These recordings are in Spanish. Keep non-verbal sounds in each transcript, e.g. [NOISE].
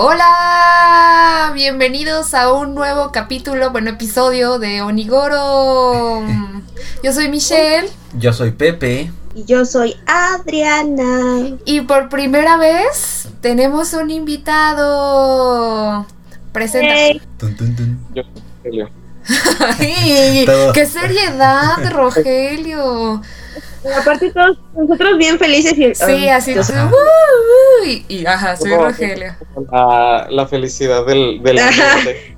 Hola, bienvenidos a un nuevo capítulo, bueno, episodio de Onigoro. [LAUGHS] Yo soy Michelle. Yo soy Pepe. Y yo soy Adriana. Y por primera vez tenemos un invitado. Presenta. Hey. Tun, tun, tun. Yo, Rogelio. [LAUGHS] Ay, Todo. ¡Qué seriedad, Rogelio! Aparte todos nosotros bien felices y Sí, así. Uh, uh, y, y, ajá, soy Como- Rogelio. La, la felicidad del, del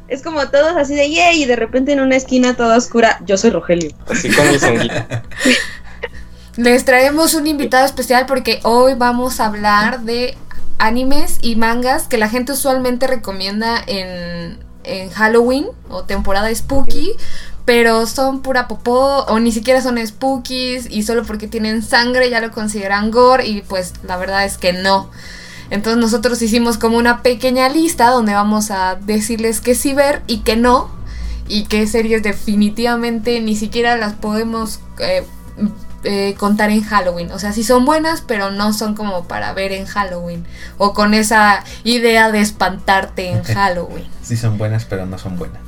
Es como todos así de yay y de repente en una esquina toda oscura, yo soy Rogelio. así con honguitos. [LAUGHS] Les traemos un invitado especial porque hoy vamos a hablar de animes y mangas que la gente usualmente recomienda en, en Halloween o temporada spooky, pero son pura popó o ni siquiera son spookies y solo porque tienen sangre ya lo consideran gore y pues la verdad es que no. Entonces nosotros hicimos como una pequeña lista donde vamos a decirles que sí ver y que no y qué series definitivamente ni siquiera las podemos eh, eh, contar en Halloween. O sea, sí son buenas, pero no son como para ver en Halloween. O con esa idea de espantarte en [LAUGHS] Halloween. Sí son buenas, pero no son buenas.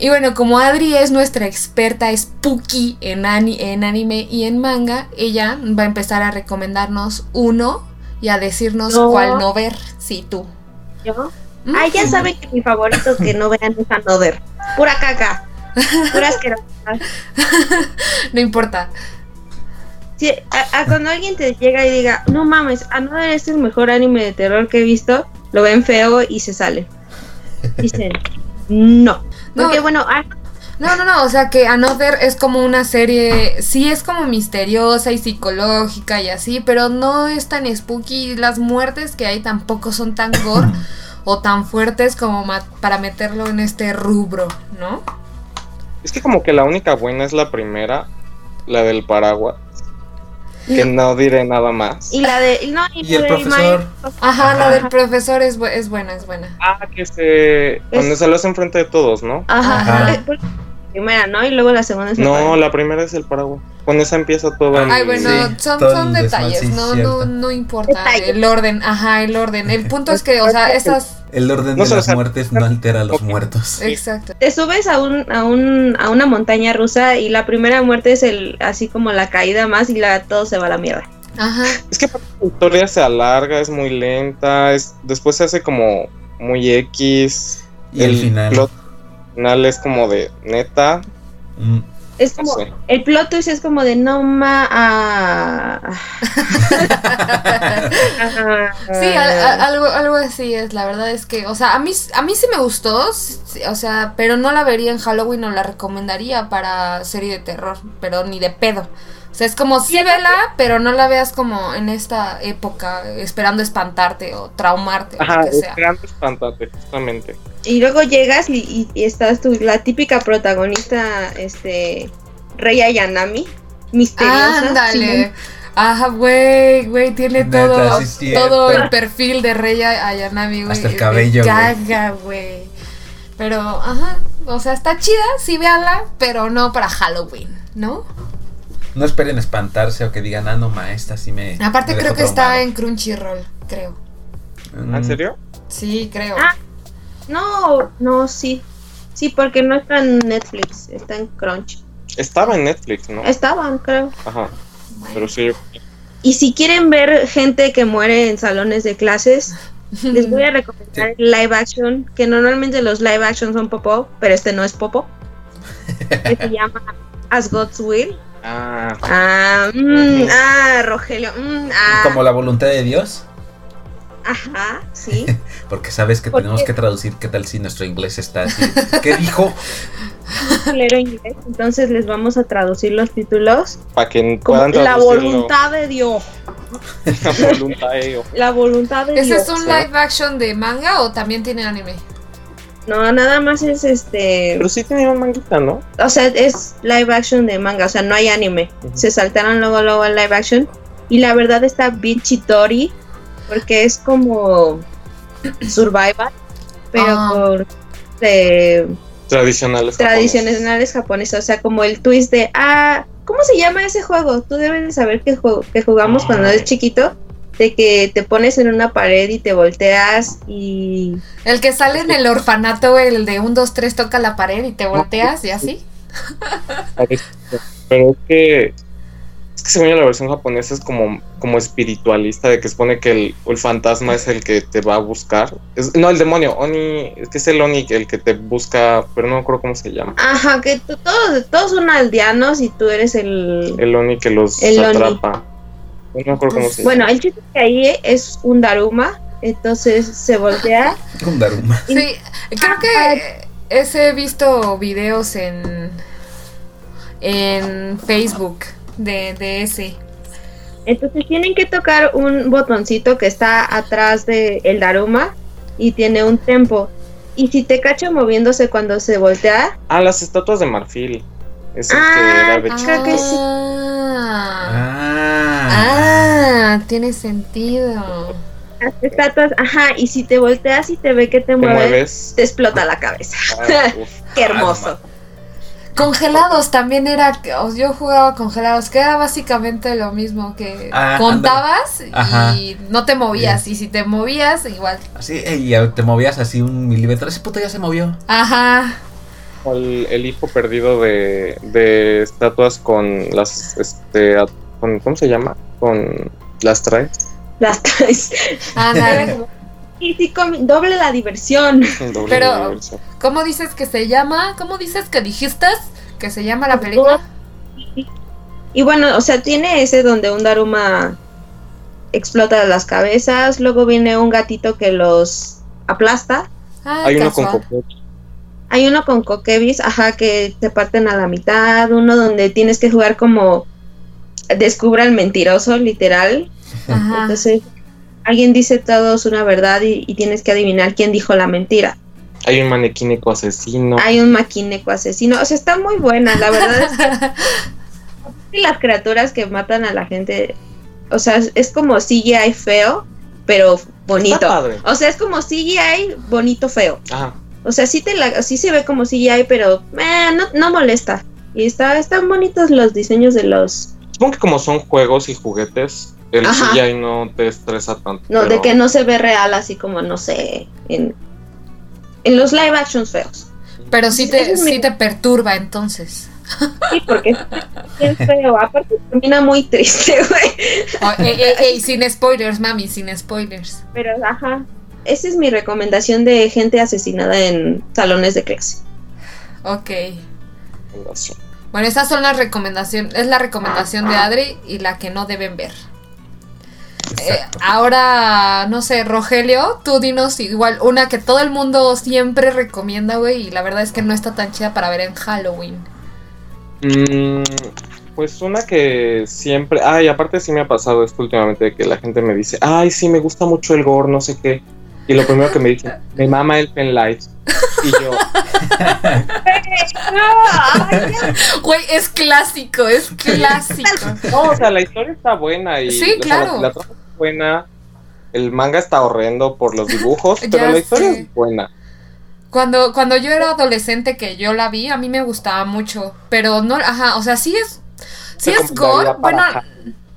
Y bueno, como Adri es nuestra experta spooky en, ani- en anime y en manga, ella va a empezar a recomendarnos uno y a decirnos No. cuál no ver. Sí, tú. ¿Yo? Ah, ya saben que mi favorito que no vean es Another. Pura caca. Pura asquerosidad. [LAUGHS] No importa. Sí, a, a cuando alguien te llega y diga, no mames, Another es el mejor anime de terror que he visto, lo ven feo y se sale. Dicen, no. No. Porque bueno, ah, No, no, no, o sea que Another es como una serie, sí es como misteriosa y psicológica y así, pero no es tan spooky. Las muertes que hay tampoco son tan gore [CLEARS THROAT] o tan fuertes como para meterlo en este rubro, ¿no? Es que como que la única buena es la primera, la del paraguas. Que no diré nada más. y la de. No, y, Y el profesor. maestro. Ajá, la del profesor es, bu- es buena, es buena. Ah, que se... Cuando se lo hace enfrente de todos, ¿no? Ajá. Ajá. Primera, ¿no? Y luego la segunda es el No, la primera es el paraguas. Con esa empieza todo el... Ay, bueno, Sí, son, detalles, sí, no, no, no importa el orden, ajá, el orden. El [LAUGHS] punto es que, o sea, esas... El orden de las muertes no altera a los muertos. [LAUGHS] Exacto. Te subes a un, a un a una montaña rusa y la primera muerte es el así como la caída más y la todo se va a la mierda. Ajá. Es que la historia se alarga, es muy lenta, es después se hace como muy X. Y el final. plot final es como de neta. Mm, Es No como sé. el plot twist es como de no ma ah, Sí, a- algo, algo así es, la verdad es que, o sea, a mí, a mí sí me gustó, sí, o sea, pero no la vería en Halloween o la recomendaría para serie de terror, pero ni de pedo. O sea, es como sí vela, pero no la veas como en esta época esperando espantarte o traumarte o Ajá, lo que sea. grande espantante, justamente. y luego llegas y, y- y estás tú la típica protagonista este Rey Ayanami misteriosa Ándale. Ajá, güey, güey, tiene Neta, todo, sí todo el perfil de Rey Ayanami, güey. Hasta el cabello. Caga, güey. Pero, ajá, o sea, está chida, sí véanla, pero no para Halloween, ¿no? No esperen espantarse o que digan, ah, no, ma, esta sí me. Aparte me creo que está traumado". en Crunchyroll, creo. Mm, ¿En serio? Sí, creo. Ah. no no sí sí porque no está en Netflix está en Crunch Estaba en Netflix, ¿no? estaban creo Ajá, pero sí. y si quieren ver gente que muere en salones de clases [LAUGHS] les voy a recomendar el live action que normalmente los live action son popó pero este no es popó que [LAUGHS] se llama As God's Will Ah, ah, mm, ah Rogelio mm, ah, Como la voluntad de Dios. ajá sí [LAUGHS] Porque sabes que ¿Por tenemos qué? que traducir qué tal si nuestro inglés está así. [LAUGHS] ¿Qué dijo? inglés entonces les vamos a traducir los títulos para que puedan [LAUGHS] la voluntad de Dios La voluntad de ello. la voluntad de ¿Ese Dios es un live action de manga o también tiene anime? No, nada más es este. Pero sí tenía un manguita, ¿no? O sea, es live action de manga, o sea, no hay anime. Se saltaron luego, luego al live action. Y la verdad está bien chitori, porque es como survival, pero Ah. por de Tradicionales. japoneses. tradicionales japonesas. O sea, como el twist de, ah, ¿cómo se llama ese juego? Tú debes de saber que jugamos cuando eres chiquito. De que te pones en una pared y te volteas y... El que sale en el orfanato, el de un, dos, tres, toca la pared y te volteas y así. Pero es que es que según la versión japonesa es como, como espiritualista, de que supone que el, el fantasma es el que te va a buscar. Es- no, el demonio, Oni, es que es el Oni el que te busca, pero no me acuerdo cómo se llama. Ajá, que tú- todos, todos son aldeanos y tú eres el... El Oni que los El Oni. Atrapa. No me acuerdo cómo se Bueno, el chiste es que ahí es un Daruma, entonces se voltea. [LAUGHS] Un Daruma. Sí, creo que ese he visto videos en en Facebook de, de ese. Entonces tienen que tocar un botoncito que está atrás del el Daruma y tiene un tempo. Y si te cacha moviéndose cuando se voltea, Ah, las estatuas de marfil. Es el Ah, que era de Ah, creo que sí. Ah, Ah. tiene sentido. las estatuas, ajá, y si te volteas y te ve que te, Te mueve, mueves. te explota la cabeza. Ah, [LAUGHS] uf. Qué hermoso. Congelados también era, o yo jugaba congelados, que era básicamente lo mismo que Ah, contabas y no te movías, y si te movías, igual. Así, y ya te movías así un milímetro. Ese puto ya se movió. Ajá. El, el hijo perdido de, de estatuas con las. Este, a- con, ¿Cómo se llama? Con las traes. Las traes. Ándale. [LAUGHS] Y sí, doble la diversión. Doble Pero- universo. ¿Cómo dices que se llama? ¿Cómo dices que dijiste que se llama la película? Y bueno, o sea, tiene ese donde un Daruma explota las cabezas, luego viene un gatito que los aplasta. Ah, Hay uno con. Hay uno con coquebis, ajá, que te parten a la mitad, uno donde tienes que jugar como descubra el mentiroso, literal. Ajá. Entonces, alguien dice todos una verdad y, y tienes que adivinar quién dijo la mentira. Hay un manequínico asesino. Hay un maquineco asesino, o sea, está muy buena, la verdad es que y [LAUGHS] las criaturas que matan a la gente, o sea, es, como CGI feo, pero Está bonito. padre. O sea, es como CGI bonito feo. Ajá. O sea, sí, te la, sí se ve como CGI, pero eh, no, no molesta. Y está, están bonitos los diseños de los... Supongo que como son juegos y juguetes, el Ajá. CGI no te estresa tanto. No, de que no se ve real así como, no sé, en, en los live actions feos. Pero sí te, mi- sí te perturba entonces. Sí, porque [LAUGHS] es feo. Aparte termina muy triste, güey. Oh, ey, ey, ey, sin spoilers, mami, sin spoilers. Pero, ajá. Esa es mi recomendación de gente asesinada en salones de clase. Ok. Bueno, esas son las recomendaciones. Es la recomendación de Adri y la que no deben ver. Eh, ahora, no sé, Rogelio, tú dinos igual una que todo el mundo siempre recomienda, güey, y la verdad es que no está tan chida para ver en Halloween. Mm, pues una que siempre. Ay, aparte sí me ha pasado esto últimamente de que la gente me dice, ay, sí, me gusta mucho el gore, no sé qué. Y lo primero que me dicen, me mama el penlight. Y yo, Güey, es clásico, es clásico. no, o sea, la historia está buena y Sí, o sea, la- claro. la, trama es buena. El manga está horrendo por los dibujos, [LAUGHS] pero la historia sé. es buena. Cuando, cuando yo era adolescente que yo la vi, a mí me gustaba mucho. Pero no, ajá, o sea, sí es. Sí es gore. Bueno,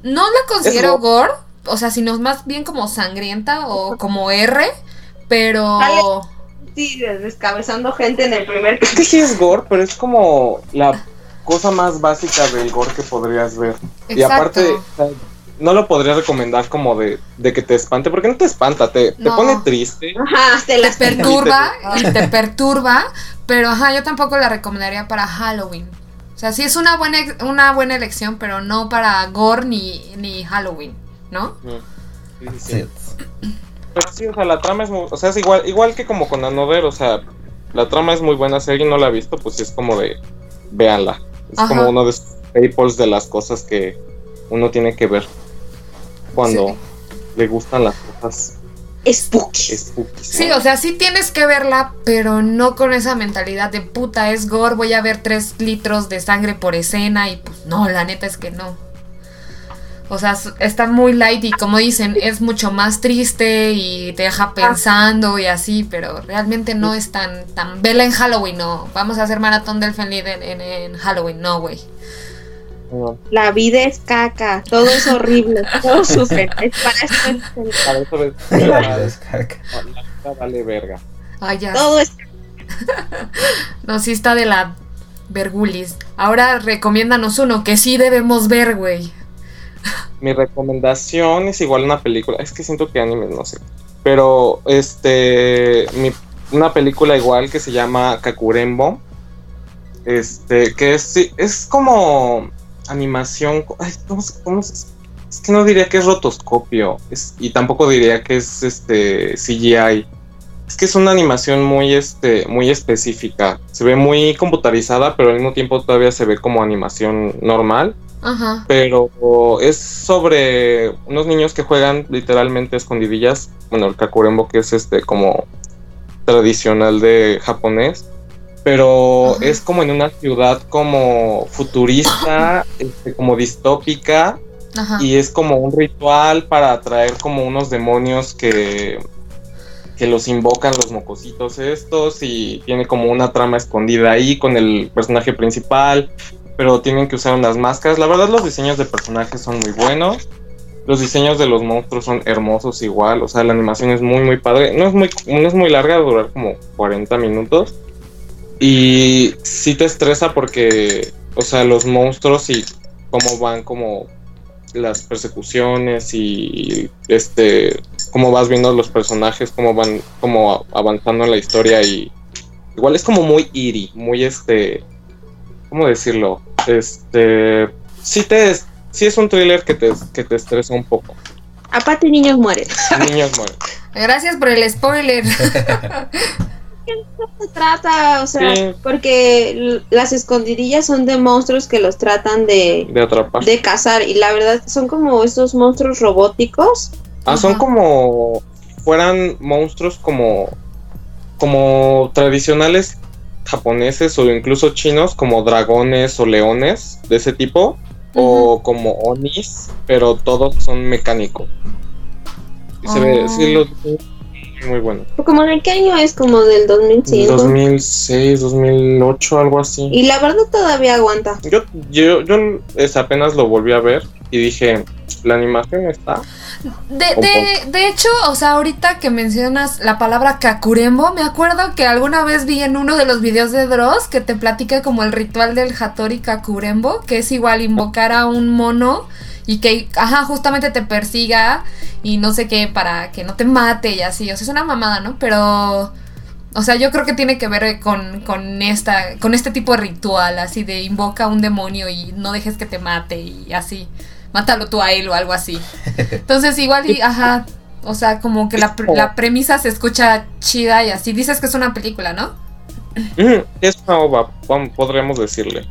no la considero Es gore. O sea, sino más bien como sangrienta o como R. Pero. Dale. Sí, descabezando gente en el primer Es que sí es gore, pero es como la cosa más básica del gore que podrías ver. Y Exacto. aparte, o sea, no lo podría recomendar como de, de que te espante, porque no te espanta, te, te pone triste. Ajá, te te las perturba y te perturba. Pero ajá, yo tampoco la recomendaría para Halloween. O sea, sí es una buena, una buena elección, pero no para gore ni, ni Halloween, ¿no? Sí, sí, sí. Sí. Pero sí, o sea, la trama es muy, o sea, es igual, igual que como con Anover, o sea, la trama es muy buena, si alguien no la ha visto, pues sí es como de, véanla. Es Ajá. como uno de esos staples de las cosas que uno tiene que ver cuando Sí. le gustan las cosas spooky. spooky. Sí, o sea, sí tienes que verla, pero no con esa mentalidad de puta, es gore, voy a ver tres litros de sangre por escena y pues no, la neta es que no. O sea, está muy light y como dicen, es mucho más triste y te deja pensando y así, pero realmente no es tan, tan... Vela en Halloween, no. Vamos a hacer maratón del Fenlid en, en, en Halloween, no, güey. La vida es caca, todo es horrible, [LAUGHS] todos sufren. Es para eso La la vida es caca. vida vale verga. Ay, ya. todo es [LAUGHS] No, sí está de la vergulis. Ahora recomiéndanos uno que sí debemos ver, güey. Mi recomendación es igual una película. Es que siento que animes, no sé. Pero, este. mi- una película igual que se llama Kakurembo. Este, que es, es como animación. Ay, ¿cómo, cómo es que no diría que es rotoscopio. Y tampoco diría que es este CGI. Es que es una animación muy, este, muy específica. Se ve muy computarizada, pero al mismo tiempo todavía se ve como animación normal Ajá. pero es sobre unos niños que juegan literalmente escondidillas. Bueno, el kakurembo que es este como tradicional de japonés, pero Ajá. es como en una ciudad como futurista, [CLEARS THROAT] este, como distópica Ajá. y es como un ritual para atraer como unos demonios que que los invocan los mocositos estos y tiene como una trama escondida ahí con el personaje principal, pero tienen que usar unas máscaras. La verdad los diseños de personajes son muy buenos. Los diseños de los monstruos son hermosos igual, o sea, la animación es muy muy padre. No es muy no es muy larga, durar como 40 minutos. Y sí te estresa porque, o sea, los monstruos y cómo van como las persecuciones y este cómo vas viendo los personajes, cómo van como avanzando en la historia y igual es como muy eerie, muy este ¿cómo decirlo? Este sí te sí es un thriller que te, que te estresa un poco. Aparte niños mueren. [LAUGHS] Niños mueren. Gracias por el spoiler. [LAUGHS] se trata? O sea, Sí. porque las escondidillas son de monstruos que los tratan de, De atrapar. de cazar y la verdad son como estos monstruos robóticos. Ah, son como fueran monstruos como como tradicionales japoneses o incluso chinos como dragones o leones de ese tipo o como onis, pero todos son mecánicos. Y se ve, Oh. sí, los muy bueno. ¿Como de qué año es? Como del 2005. 2006, 2008, algo así. Y la verdad todavía aguanta. Yo, yo, yo es, apenas lo volví a ver y dije, la animación está. De, de, de hecho, o sea, ahorita que mencionas la palabra Kakurembo, me acuerdo que alguna vez vi en uno de los videos de Dross que te platica como el ritual del Hattori Kakurembo, que es igual invocar a un mono y que, ajá, justamente te persiga y no sé qué para que no te mate y así. O sea, es una mamada, ¿no? Pero, o sea, yo creo que tiene que ver con, con, esta, con este tipo de ritual, así de invoca a un demonio y no dejes que te mate y así. Mátalo tú a él o algo así. [LAUGHS] Entonces, igual y, ajá, o sea, como que la, la premisa se escucha chida y así. Dices que es una película, ¿no? Mm, es una ova, podríamos decirle.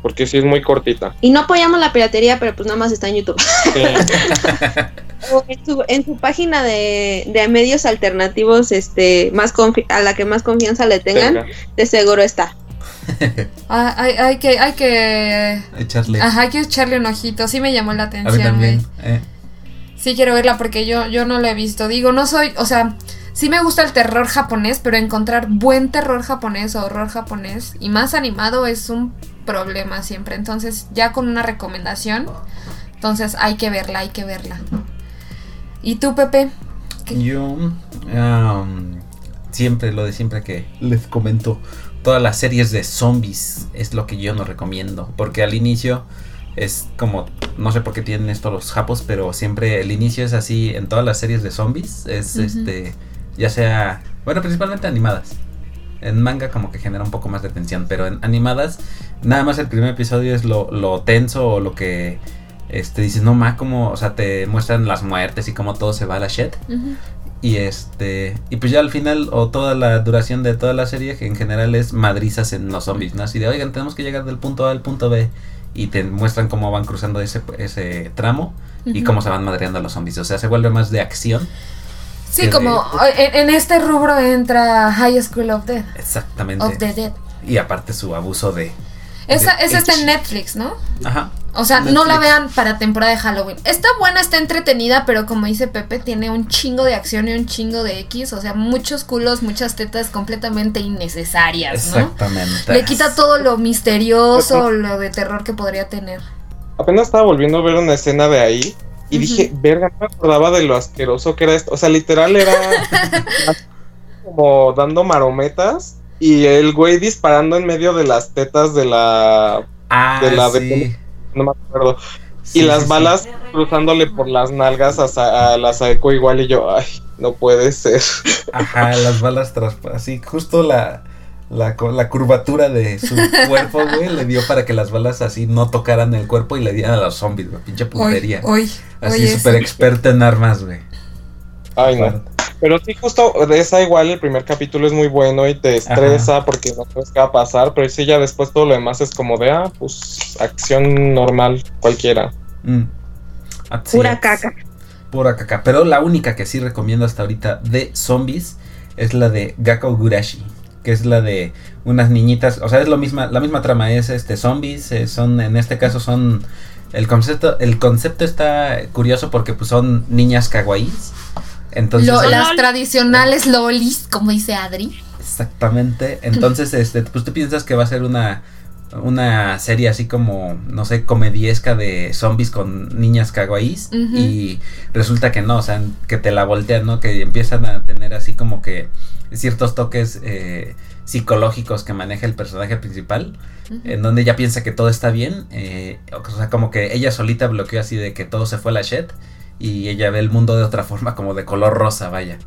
Porque sí es muy cortita. Y no apoyamos la piratería, pero pues nada más está en YouTube. Sí. [LAUGHS] En su, en su página de, de medios alternativos, este, más confi- a la que más confianza le tengan, Venga. de seguro está. Ah, hay, hay que, hay que, Echarle. ajá, hay que echarle un ojito. Sí me llamó la a mí atención, también. güey. eh. Sí quiero verla porque yo, yo no la he visto. Digo, no soy, o sea, sí me gusta el terror japonés, pero encontrar buen terror japonés o horror japonés y más animado es un problema siempre. Entonces, ya con una recomendación, entonces hay que verla, hay que verla. ¿Y tú, Pepe? ¿Qué? Yo um, siempre, lo de siempre que les comento, todas las series de zombies es lo que yo no recomiendo. Porque al inicio es como, no sé por qué tienen esto los japos, pero siempre el inicio es así en todas las series de zombies. Es este, ya sea, bueno, principalmente animadas. En manga como que genera un poco más de tensión, pero en animadas nada más el primer episodio es lo, lo tenso o lo que este dices, no ma, como, o sea, te muestran las muertes y cómo todo se va a la shit. Y este, y pues ya al final, o toda la duración de toda la serie, que en general es madrizas en los zombies, ¿no? Así de, oigan, tenemos que llegar del punto A al punto B. Y te muestran cómo van cruzando ese, ese tramo y cómo se van madreando a los zombies. O sea, se vuelve más de acción. Sí, de- como en, en este rubro entra High School of Dead. Exactamente. Of the Dead. Y aparte su abuso de. Esa, esa está en. Netflix, ¿no? Ajá. O sea, no la vean para temporada de Halloween. Está buena, está entretenida, pero como dice Pepe, tiene un chingo de acción y un chingo de X. O sea, muchos culos, muchas tetas completamente innecesarias, ¿no? Exactamente. Le quita todo lo misterioso, lo de terror que podría tener. Apenas estaba volviendo a ver una escena de ahí y dije, verga, no me acordaba de lo asqueroso que era esto. O sea, literal era [LAUGHS] como dando marometas y el güey disparando en medio de las tetas de la... Ah, de la- sí. no me acuerdo. Sí, y las sí, sí. balas cruzándole por las nalgas a, a la Saeko igual y yo, ay, no puede ser. [LAUGHS] Ajá, las balas tras... Así, justo la, la, la curvatura de su cuerpo, güey, le dio para que las balas así no tocaran el cuerpo y le dieran a los zombies, güey. Pinche puntería. hoy, Así hoy súper experta en armas, güey. Ay, no. Pero sí, justo de esa igual el primer capítulo es muy bueno y te estresa porque no sabes qué va a pasar, pero sí ya después todo lo demás es como de, ah, pues acción normal, cualquiera. Mm. Pura es. caca. Pura caca. Pero la única que sí recomiendo hasta ahorita de zombies es la de Gakko Gurashi. Que es la de unas niñitas. O sea, es lo misma, la misma trama. Es este zombies. eh, son, en este caso son. El concepto, el concepto está curioso porque pues son niñas kawaiis. Entonces. Lo- las tradicionales lolis, como dice Adri. Exactamente. Entonces, [LAUGHS] este, pues tú piensas que va a ser una una serie así como, no sé, comediesca de zombies con niñas kawaiis Ujú. y resulta que no, o sea, que te la voltean, ¿no? Que empiezan a tener así como que ciertos toques eh, psicológicos que maneja el personaje principal, en donde ella piensa que todo está bien, eh, o sea, como que ella solita bloqueó así de que todo se fue a la shit y ella ve el mundo de otra forma, como de color rosa, vaya.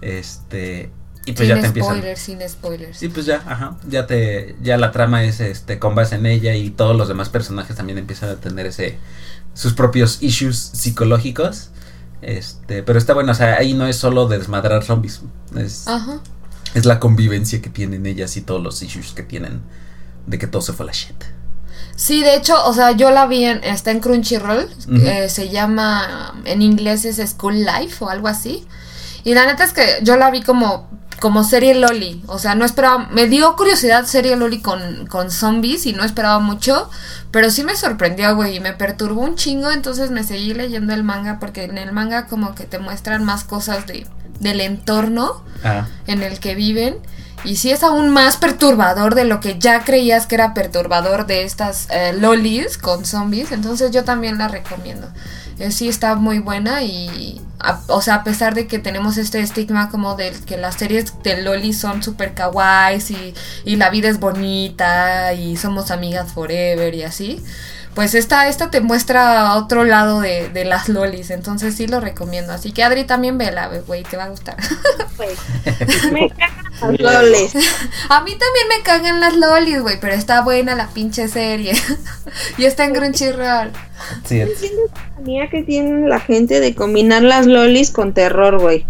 Este, y pues sin ya te empiezan. spoilers, sin spoilers. Sí, pues ya, ajá, ya te, ya la trama es este con base en ella y todos los demás personajes también empiezan a tener ese, sus propios issues psicológicos, este, pero está bueno, o sea, ahí no es solo de desmadrar zombies, es, Ajá. es la convivencia que tienen ellas y todos los issues que tienen de que todo se fue a la shit. Sí, de hecho, o sea, yo la vi en, está en Crunchyroll, eh, se llama, en inglés es School Life o algo así. Y la neta es que yo la vi como, como serie Loli, o sea, no esperaba, me dio curiosidad serie Loli con, con zombies y no esperaba mucho, pero sí me sorprendió, güey, y me perturbó un chingo, entonces me seguí leyendo el manga porque en el manga como que te muestran más cosas de, del entorno Ah, en el que viven. Y sí es aún más perturbador de lo que ya creías que era perturbador de estas eh, lolis con zombies. Entonces yo también la recomiendo. Eh, sí está muy buena y... a- o sea, a pesar de que tenemos este estigma como de que las series de lolis son super kawaiis y, y la vida es bonita y somos amigas forever y así. Pues esta, esta te muestra otro lado de, de las lolis, entonces sí lo recomiendo. Así que Adri también vela, güey, te va a gustar. Pues, me cagan las loles. A mí también me cagan las lolis, güey, pero está buena la pinche serie. [LAUGHS] y está en Crunchyroll. sí, es- entiendo esa manía que tiene la gente de combinar las lolis con terror, güey.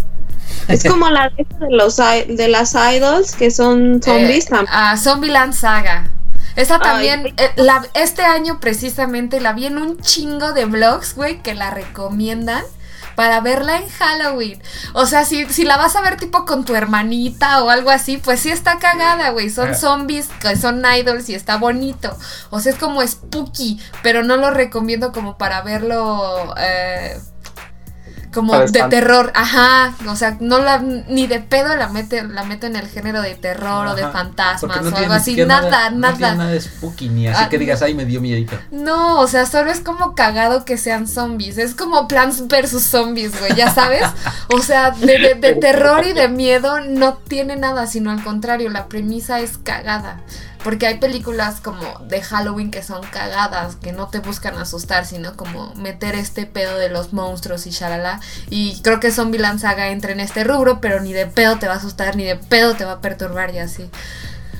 Es como la de los de las idols que son [LAUGHS] zombies Eh, también. ah, Zombieland Saga. Esa también, eh, la- este año precisamente la vi en un chingo de vlogs, güey, que la recomiendan para verla en Halloween. O sea, si, si la vas a ver tipo con tu hermanita o algo así, pues sí está cagada, güey. Son Ah. zombies, que son idols y está bonito. O sea, es como spooky, pero no lo recomiendo como para verlo... eh, como de espanto. terror, ajá, o sea, no la ni de pedo la mete, la meto en el género de terror o de fantasmas no o algo así, siquiera nada, No nada. tiene nada de spooky ni así Ah, que digas, ay, me dio miedito. No, o sea, solo es como cagado que sean zombies. Es como Plants versus Zombies, güey, ya sabes. O sea, de, de- de terror y de miedo no tiene nada, sino al contrario, la premisa es cagada. Porque hay películas como de Halloween que son cagadas, que no te buscan asustar, sino como meter este pedo de los monstruos y shalala. Y creo que Zombieland Saga entra en este rubro, pero ni de pedo te va a asustar, ni de pedo te va a perturbar y así.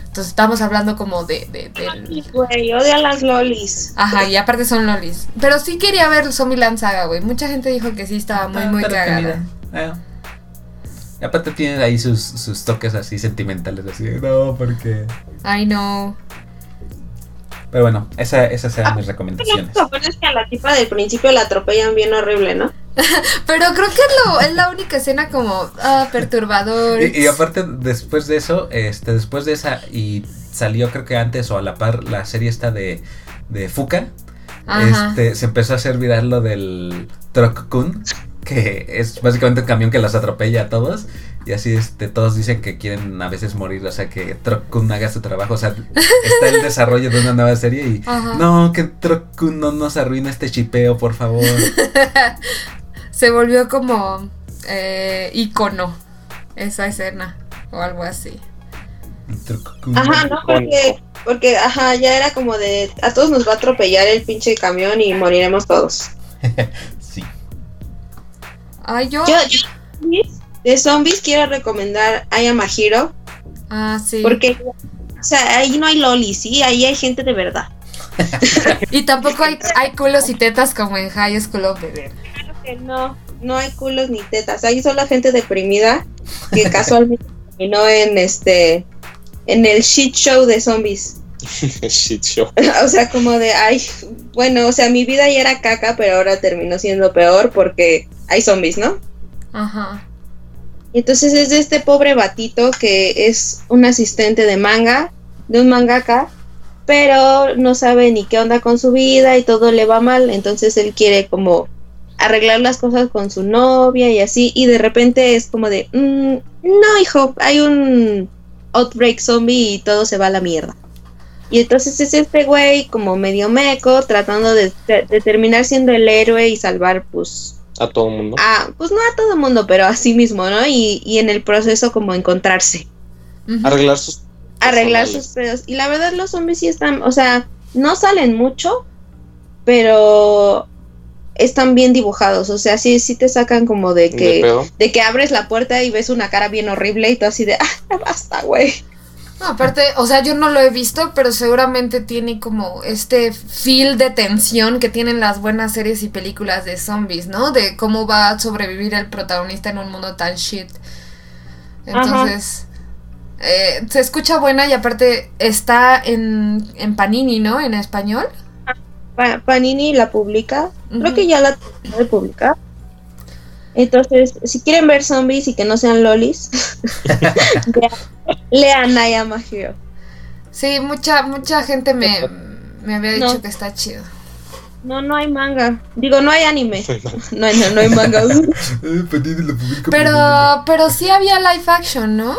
Entonces estamos hablando como de... de- del- Ay, Güey, odio a las lolis. Ajá, y aparte son lolis. Pero sí quería ver Zombieland Saga, güey. Mucha gente dijo que sí estaba muy, muy cagada. entretenida. Y aparte tiene ahí sus, sus toques así sentimentales, así, no, porque... I know. Pero bueno, esa, esas eran Ah, mis Lo recomendaciones. bueno es que a la tipa del principio la atropellan bien horrible, ¿no? [LAUGHS] Pero creo que es, lo- es la única escena como ah, perturbador. Y, y aparte, después de eso, este, después de esa, y salió creo que antes o a la par la serie esta de, de Fuka, Ajá. este, se empezó a hacer viral lo del Truck Kun, que es básicamente un camión que los atropella a todos. Y así este, todos dicen que quieren a veces morir, o sea, que Truck Kun haga su trabajo. O sea, está el desarrollo de una nueva serie y Ajá. no, que Truck Kun no nos arruine este chipeo, por favor. [LAUGHS] Se volvió como eh, icono esa escena o algo así. Ajá, no, porque, porque, ajá, ya era como de, a todos nos va a atropellar el pinche camión y moriremos todos. [LAUGHS] Ay, yo. Yo, de zombies quiero recomendar I Am a Hero, Ah, sí. porque, o sea, ahí no hay lolis, sí, ahí hay gente de verdad. [LAUGHS] Y tampoco hay, hay culos y tetas como en High School of the Dead. Claro que no, no hay culos ni tetas, ahí solo gente deprimida que casualmente [LAUGHS] terminó en este, en el shit show de zombies. [LAUGHS] Shit show. o sea, como de, ay, bueno, o sea, mi vida ya era caca, pero ahora terminó siendo peor porque hay zombies, ¿no? Ajá. Y entonces es de este pobre batito que es un asistente de manga, de un mangaka, pero no sabe ni qué onda con su vida y todo le va mal, entonces él quiere como arreglar las cosas con su novia y así, y de repente es como de, "Mm, no hijo, hay un outbreak zombie y todo se va a la mierda. Y entonces es este güey como medio meco, tratando de, de terminar siendo el héroe y salvar pues A todo el mundo. a, pues no a todo el mundo, pero a sí mismo, ¿no? Y, y en el proceso como encontrarse. Arreglar sus. arreglar Personales. sus pedos. Y la verdad los zombies sí están, o sea, no salen mucho, pero están bien dibujados, o sea, sí, sí te sacan como de que, de que abres la puerta y ves una cara bien horrible y tú así de, ah, basta, güey. No, aparte, o sea, yo no lo he visto, pero seguramente tiene como este feel de tensión que tienen las buenas series y películas de zombies, ¿no? De cómo va a sobrevivir el protagonista en un mundo tan shit. Entonces, eh, se escucha buena y aparte está en, en Panini, ¿no? En español. Pa- Panini la publica, creo que ya la de publicar. Entonces, si quieren ver zombies y que no sean lolis, [LAUGHS] [LAUGHS] lean I Am a Hero. Sí, mucha, mucha gente me, me había dicho No. que está chido. No, no hay manga. Digo, no hay anime. [LAUGHS] No, hay- no, no hay manga. [LAUGHS] [LAUGHS] Pero, pero sí había live action, ¿no?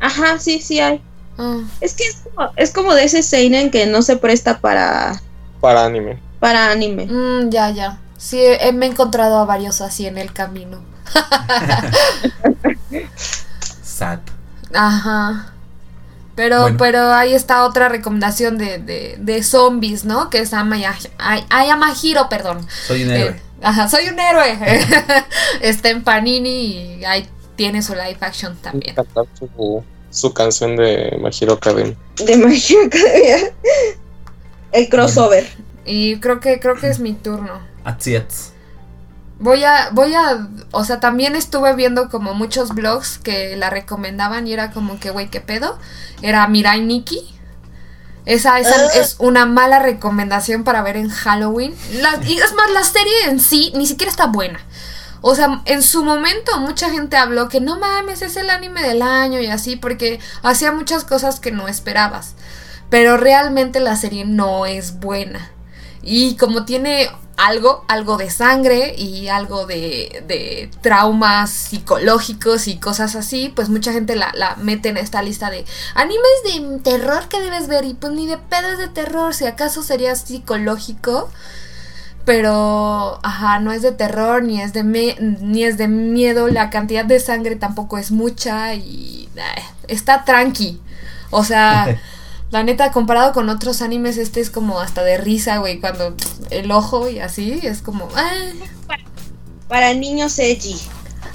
Ajá, sí, sí hay. Ah. Es que es como, es como de ese seinen que no se presta para, Para anime. para anime. Mm, ya, ya. Sí, he- me he encontrado a varios así en el camino. Sad. Ajá. Pero, Bueno. pero ahí está otra recomendación de, de, de zombies, ¿no? Que es Ayamahiro, perdón. Soy un Eh, héroe. ajá, soy un héroe. [LAUGHS] está en Panini y ahí tiene su live action también. Cantar su, su canción de My Hero Academia. De My Hero Academia. El crossover. Y creo que, creo que es mi turno. Atsiats. Voy a, voy a, o sea, también estuve viendo como muchos blogs que la recomendaban y era como que, güey, ¿qué pedo? Era Mirai Nikki. Esa, esa Ah. es una mala recomendación para ver en Halloween. La- y es más, la serie en sí ni siquiera está buena. O sea, en su momento mucha gente habló que no mames, es el anime del año y así, porque hacía muchas cosas que no esperabas. Pero realmente la serie no es buena. Y como tiene algo, algo de sangre y algo de, de traumas psicológicos y cosas así, pues mucha gente la, la mete en esta lista de animes de terror que debes ver. Y pues ni de pedo es de terror, si acaso sería psicológico. Pero, ajá, no es de terror, ni es de, me- ni es de miedo, la cantidad de sangre tampoco es mucha y eh, está tranqui. O sea, [LAUGHS] la neta, comparado con otros animes, este es como hasta de risa, güey, cuando el ojo y así, es como... ah, Para niños edgy.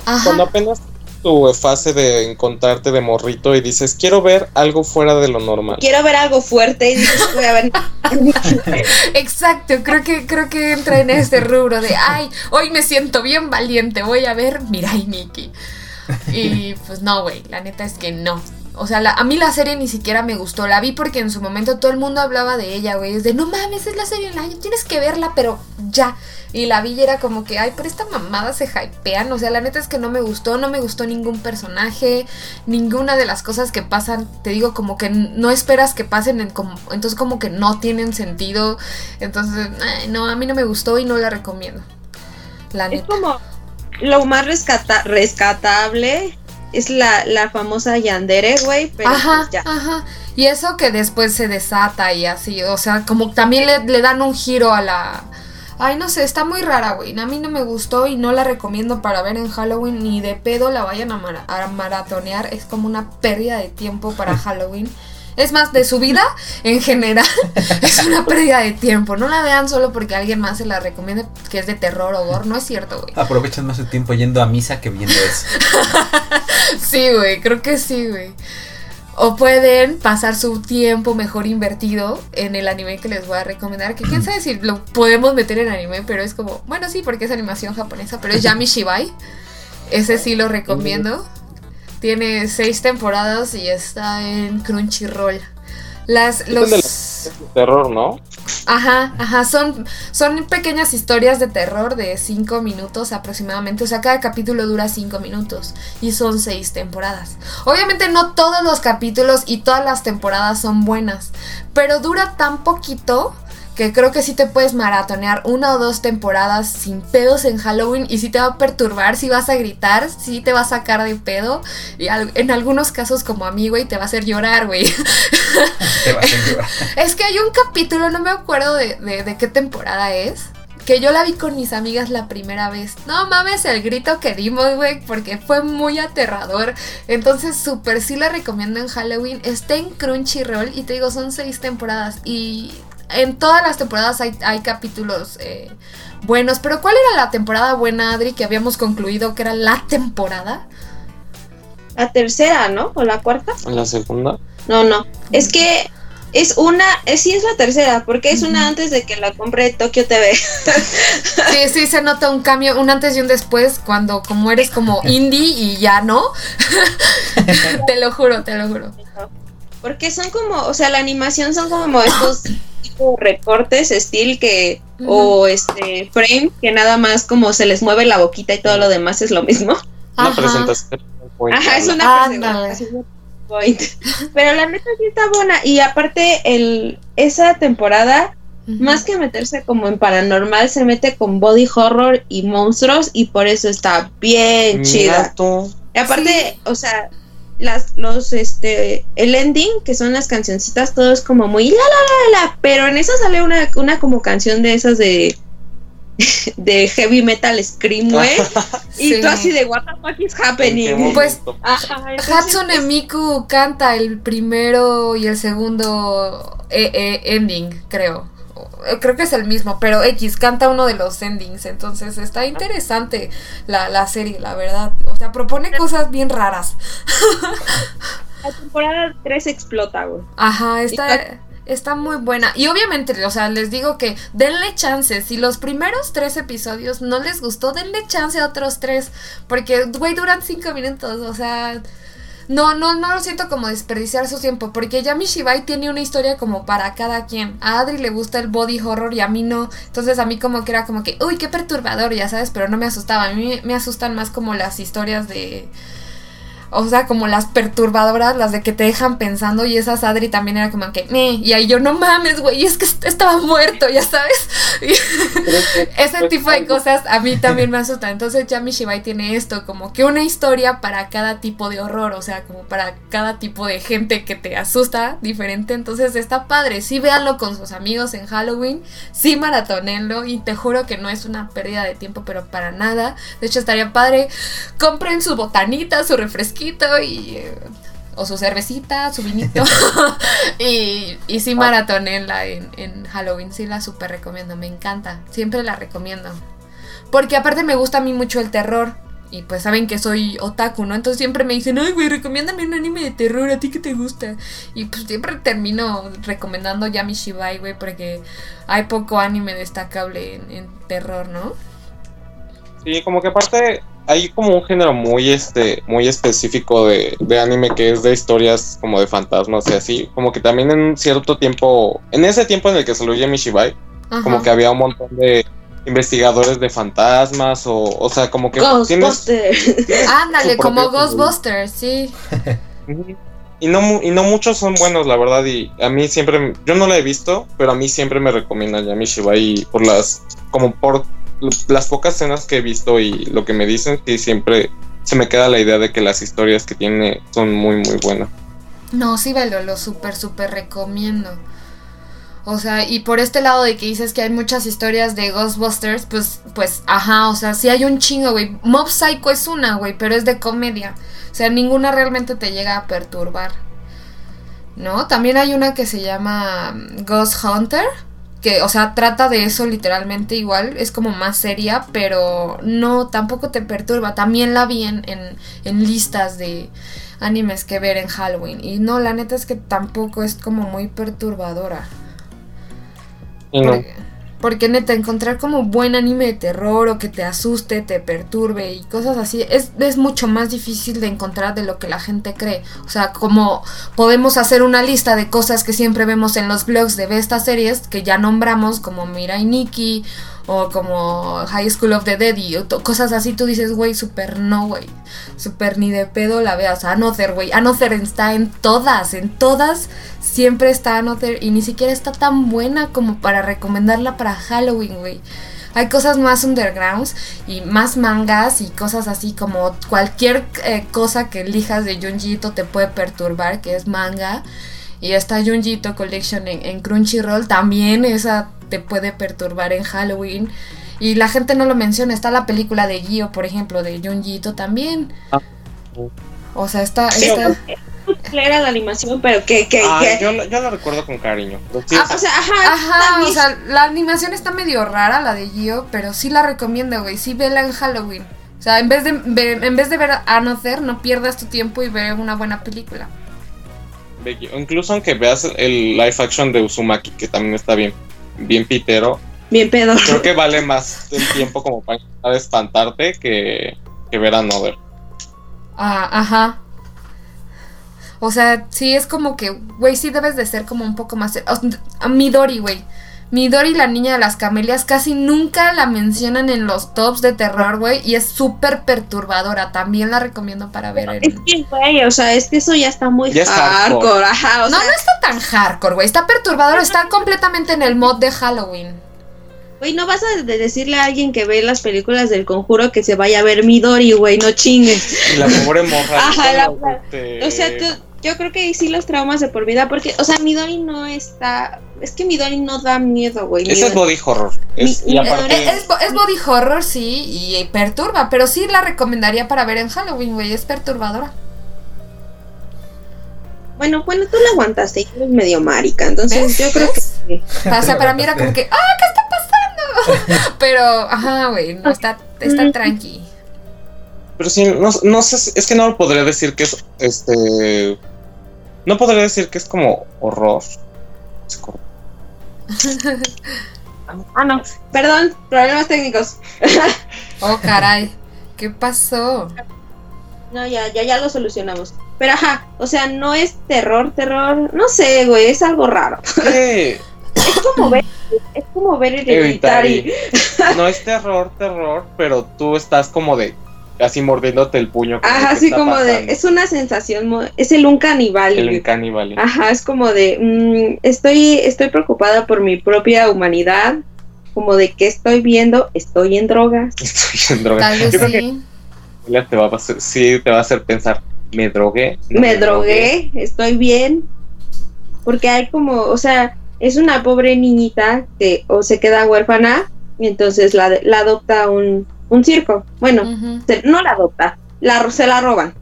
Cuando ajá. apenas tu fase de encontrarte de morrito y dices, quiero ver algo fuera de lo normal. Quiero ver algo fuerte y dices, voy a ver. [LAUGHS] Exacto, creo que, creo que entra en este rubro de, ay, hoy me siento bien valiente, voy a ver Mirai Nikki. Y pues no, güey, la neta es que no. O sea, la- a mí la serie ni siquiera me gustó. La vi porque en su momento todo el mundo hablaba de ella, güey. Es de, no mames, es la serie año, tienes que verla, pero ya. Y la vi y era como que, ay, pero esta mamada se hypean. O sea, la neta es que no me gustó, no me gustó ningún personaje, ninguna de las cosas que pasan. Te digo, como que no esperas que pasen, en como, entonces como que no tienen sentido. Entonces, ay, no, a mí no me gustó y no la recomiendo. La Es neta. como lo más rescata rescatable es la, la famosa Yandere, güey, pero ajá, pues ya. ajá. Y eso que después se desata y así, o sea, como también le, le dan un giro a la... Ay, no sé, está muy rara, güey. A mí no me gustó y no la recomiendo para ver en Halloween. Ni de pedo la vayan a, mara- a maratonear. Es como una pérdida de tiempo para [LAUGHS] Halloween. Es más, de su vida en general [LAUGHS] es una pérdida de tiempo. No la vean solo porque alguien más se la recomiende que es de terror o gore. No es cierto, güey. Aprovechan más su tiempo yendo a misa que viendo eso. [LAUGHS] Sí, güey, creo que sí, güey. O pueden pasar su tiempo mejor invertido en el anime que les voy a recomendar. Que quién sabe si lo podemos meter en anime, pero es como, bueno, sí, porque es animación japonesa, pero es Yami Shibai. Ese sí lo recomiendo. Tiene seis temporadas y está en Crunchyroll. Las, los... Es terror, ¿no? Ajá, ajá, son, son pequeñas historias de terror de 5 minutos aproximadamente. O sea, cada capítulo dura 5 minutos y son 6 temporadas. Obviamente no todos los capítulos y todas las temporadas son buenas, pero dura tan poquito que creo que sí te puedes maratonear una o dos temporadas sin pedos en Halloween y sí te va a perturbar, sí vas a gritar, sí te va a sacar de pedo y en algunos casos como a mí, güey, te va a hacer llorar, güey. [LAUGHS] Te vas a llevar. [LAUGHS] Es que hay un capítulo, no me acuerdo de, de- de qué temporada es. Que yo la vi con mis amigas la primera vez. No mames el grito que dimos, güey, porque fue muy aterrador. Entonces, súper sí la recomiendo en Halloween. Está en Crunchyroll y te digo, son seis temporadas. Y en todas las temporadas hay, hay capítulos eh, buenos. Pero ¿cuál era la temporada buena, Adri, que habíamos concluido que era la temporada? La tercera, ¿no? ¿O la cuarta? La segunda. No, no. Es que es una, es, sí es la tercera, porque es una antes de que la compre Tokyo TV. [LAUGHS] Sí, sí, se nota un cambio, un antes y un después, cuando como eres como [LAUGHS] indie y ya no. [LAUGHS] te lo juro, te lo juro. Porque son como, o sea, la animación son como estos [COUGHS] tipo recortes, estilo que, o este, frame, que nada más como se les mueve la boquita y todo lo demás es lo mismo. Una Ajá. presentación. point. Ajá, es una presentación point. [LAUGHS] Pero la neta sí está buena. Y aparte, el, esa temporada, más que meterse como en paranormal, se mete con body horror y monstruos, y por eso está bien Mira chida. tú. Y aparte, o sea, las, los, este, el ending, que son las cancioncitas, todo es como muy la la la la, pero en esa sale una, una como canción de esas de [LAUGHS] de heavy metal scream, güey. [LAUGHS] Y tú así de what the fuck is ¿En qué happening. Pues? Ajá, Hatsune Miku canta el primero y el segundo eh, eh, ending, creo. Eh, Creo que es el mismo, pero X canta uno de los endings. Entonces está interesante la, la serie, la verdad. O sea, propone cosas bien raras. la temporada 3 explota, güey. Ajá, está, está muy buena. Y obviamente, o sea, les digo que denle chance. Si los primeros tres episodios no les gustó, denle chance a otros tres. Porque, güey, duran cinco minutos. O sea, no, no, no lo siento como desperdiciar su tiempo. Porque Yami Shibai tiene una historia como para cada quien. A Adri le gusta el body horror y a mí no. Entonces a mí como que era como que, uy, qué perturbador, ya sabes, pero no me asustaba. A mí me asustan más como las historias de... O sea, como las perturbadoras, las de que te dejan pensando y esas Adri también era como que, y ahí yo no mames, güey, es que est- estaba muerto, ya sabes. [LAUGHS] Ese tipo de cosas a mí también [LAUGHS] me asustan. Entonces Yami Shibai tiene esto, como que una historia para cada tipo de horror, o sea, como para cada tipo de gente que te asusta diferente. Entonces está padre, sí véanlo con sus amigos en Halloween, sí maratonenlo y te juro que no es una pérdida de tiempo, pero para nada. De hecho estaría padre, compren su botanita, su refresquito y... eh, o su cervecita, su vinito. [LAUGHS] [LAUGHS] y, y sí maratonenla en, en Halloween. Sí la super recomiendo. Me encanta. Siempre la recomiendo. Porque aparte me gusta a mí mucho el terror. Y pues saben que soy otaku, ¿no? Entonces siempre me dicen, ay, güey, recomiéndame un anime de terror, ¿a ti que te gusta? Y pues siempre termino recomendando Yami Shibai, güey, porque hay poco anime destacable en, en terror, ¿no? Sí, como que aparte hay como un género muy este muy específico de, de anime que es de historias como de fantasmas y así como que también en cierto tiempo en ese tiempo en el que salió Yamishibai Ajá. como que había un montón de investigadores de fantasmas o o sea como que tienes Ghostbusters. [LAUGHS] Ándale, como Ghostbusters, sí. Y no mu- y no muchos son buenos la verdad y a mí siempre yo no la he visto pero a mí siempre me recomiendan Yamishibai por las como por las pocas escenas que he visto y lo que me dicen sí siempre se me queda la idea de que las historias que tiene son muy muy buenas No, sí, velo, lo súper, súper recomiendo. O sea, y por este lado de que dices que hay muchas historias de Ghostbusters, pues, pues, ajá, o sea, sí hay un chingo, güey. Mob Psycho es una, güey, pero es de comedia. O sea, ninguna realmente te llega a perturbar. ¿No? También hay una que se llama Ghost Hunter, que, o sea, trata de eso literalmente igual, es como más seria, pero no, tampoco te perturba. También la vi en, en, en listas de animes que ver en Halloween. Y no, la neta es que tampoco es como muy perturbadora. y no Porque, porque neta, encontrar como buen anime de terror o que te asuste, te perturbe y cosas así, es, es mucho más difícil de encontrar de lo que la gente cree. O sea, como podemos hacer una lista de cosas que siempre vemos en los blogs de estas series que ya nombramos, como Mirai Nikki o como High School of the Dead y cosas así, tú dices, güey, super no, güey. Super ni de pedo la veas. Another, güey. Another está en todas, en todas siempre está Another y ni siquiera está tan buena como para recomendarla para Halloween, güey. Hay cosas más undergrounds y más mangas y cosas así como cualquier eh, cosa que elijas de Junjito te puede perturbar, que es manga. Y esta Junjito Collection en, en Crunchyroll también esa te puede perturbar en Halloween. Y la gente no lo menciona, está la película de Gio, por ejemplo, de Junjito también. Ah. O sea, está... Pero está- era la animación, pero que, que, Ay, que- yo, la- yo la recuerdo con cariño sí, Ah, o sea, ajá, o sea, la animación está medio rara, la de Gio, pero sí la recomiendo, güey. Sí, vela en Halloween. O sea, en vez de, en vez de ver Another, no pierdas tu tiempo y ve una buena película. Incluso aunque veas el live action de Uzumaki que también está bien bien pitero bien pedo. creo que vale más el tiempo como para intentar espantarte que, que ver a Nover Ah, ajá. O sea, sí es como que, güey, sí debes de ser como un poco más... Midori, güey. Midori, la niña de las camelias, casi nunca la mencionan en los tops de terror, güey. Y es súper perturbadora. También la recomiendo para ver en... Es que, güey, o sea, es que eso ya está muy Ya es hardcore, hardcore. ajá, o no, sea, no está tan hardcore, güey. Está perturbadora, está completamente en el mod de Halloween. güey, no vas a de- decirle a alguien que ve las películas del conjuro que se vaya a ver Midori, güey, no chingues. y la pobre morra [LAUGHS] Ajá, la- este, O sea, tú- yo creo que ahí sí los traumas de por vida, porque, o sea, Midori no está, es que Midori no da miedo, güey. ese es body horror es- Mi- y mi- aparte Es, es bo- es body horror, sí, y perturba, pero sí la recomendaría para ver en Halloween, güey. Es perturbadora. Bueno, bueno, tú la aguantaste y eres medio marica, entonces ¿Ves? yo creo que sí. O sea, para mí era como que, ¡ah, qué está pasando! [LAUGHS] Pero, ajá, güey, no está, está tranqui. Pero sí, no, no sé, es que no podría decir que es, este, no podría decir que es como horror. Es como- [LAUGHS] Ah, no, perdón, problemas técnicos. [LAUGHS] Oh, caray, ¿qué pasó? No, ya, ya, ya lo solucionamos. Pero ajá, o sea, no es terror, terror, no sé, güey, es algo raro. [LAUGHS] Es como ver, es como ver Hereditary. Hereditary. No es terror, terror, pero tú estás como de así mordiéndote el puño. como Ajá, ¿qué así está como de, pasando? es una sensación, es el un caníbal. el caníbal. Ajá, es como de, mm, estoy, estoy preocupada por mi propia humanidad, como de que estoy viendo, estoy en drogas. [LAUGHS] Estoy en droga. Tal vez Yo creo que sí. te va a hacer, sí te va a hacer pensar, me drogué. No me drogué, estoy bien. Porque hay como, o sea, es una pobre niñita que o se queda huérfana y entonces la, la adopta un, un circo. Bueno, se- no la adopta, la, ro- se la roban.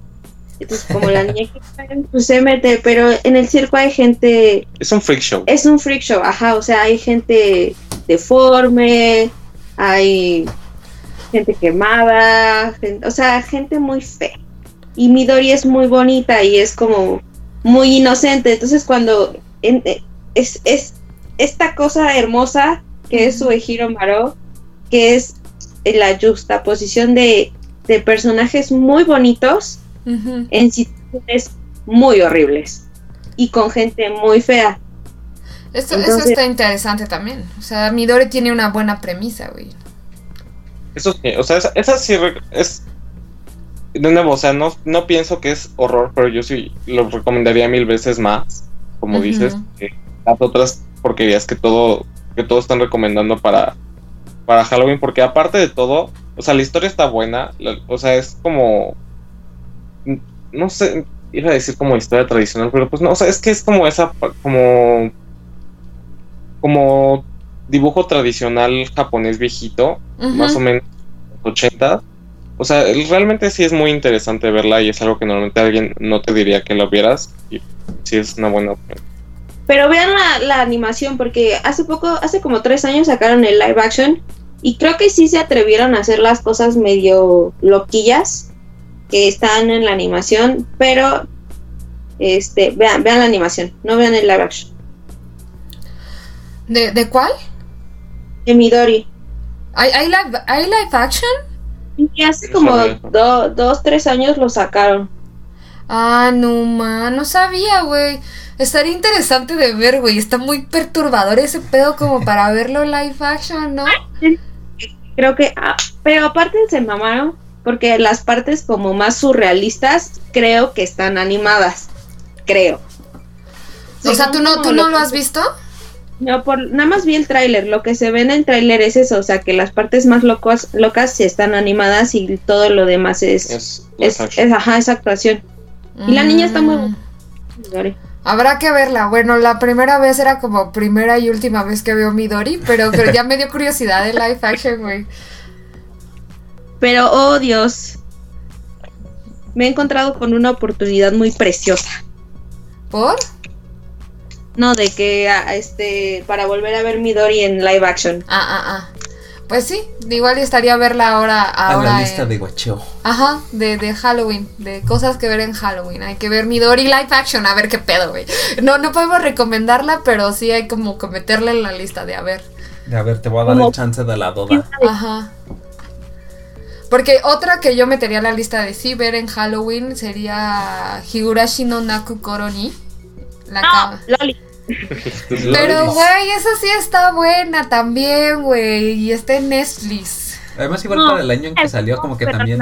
Entonces, como la niña quiere, [LAUGHS] pues se mete, pero en el circo hay gente, Es un freak show. es un freak show, ajá, o sea, hay gente deforme, hay gente quemada, gen- o sea, gente muy fea. Y Midori es muy bonita y es como muy inocente, entonces cuando en- eh, es, es esta cosa hermosa que es su Ejiro Maro, que es la juxtaposición de de personajes muy bonitos en situaciones muy horribles y con gente muy fea. Esto, Entonces- eso está interesante también. O sea, Midori tiene una buena premisa, güey. Eso sí, o sea, esa, esa sí es. De nuevo, o sea, no, no pienso que es horror, pero yo sí lo recomendaría mil veces más, como dices, que las otras porquerías que todo, que todos están recomendando para, para Halloween, porque aparte de todo, o sea, la historia está buena, la- o sea, es como. No sé, iba a decir como historia tradicional, pero pues no, o sea, es que es como esa, como. Como dibujo tradicional japonés viejito, más o menos 80. O sea, realmente sí es muy interesante verla y es algo que normalmente alguien no te diría que lo vieras y sí es una buena opción. Pero vean la, la animación, porque hace poco, hace como tres años sacaron el live action y creo que sí se atrevieron a hacer las cosas medio loquillas que están en la animación, pero este, vean, vean la animación, no vean el live action. ¿De, ¿De cuál? De Midori. ¿Hay, hay, live, ¿Hay live action? Y hace No como do- dos, tres años lo sacaron. Ah, no, man, no sabía, güey. Estaría interesante de ver, güey. Está muy perturbador ese pedo como para verlo live action, ¿no? Creo que, ah, pero aparte se mamaron, porque las partes como más surrealistas creo que están animadas. Creo. O sea, ¿tú no, ¿tú no lo has visto? No, por, nada más vi el tráiler. Lo que se ve en el tráiler es eso, o sea, que las partes más locas, locas sí están animadas y todo lo demás es, es, Es, ajá, es actuación. Y la niña está muy Mm. Habrá que verla. Bueno, la primera vez era como primera y última vez que veo Midori, pero, pero ya me dio curiosidad de live action, güey. Pero, oh Dios, me he encontrado con una oportunidad muy preciosa. ¿Por? No, de que ah, este para volver a ver Midori en live action. Ah, ah, ah. Pues sí, igual estaría verla ahora. A ahora la lista en- de guacheo. Ajá, de, de Halloween, de cosas que ver en Halloween. Hay que ver Midori live action, a ver qué pedo, güey. No, no podemos recomendarla, pero sí hay como que meterla en la lista de a ver. A ver, te voy a dar Como- el chance de la doda. Ajá. Porque otra que yo metería en la lista de sí ver en Halloween sería Higurashi no Naku Koroni. La No, cama. Loli. Pero, güey, esa sí está buena también, güey. Y está en Netflix. Además, igual No, para el año en que salió, como que también.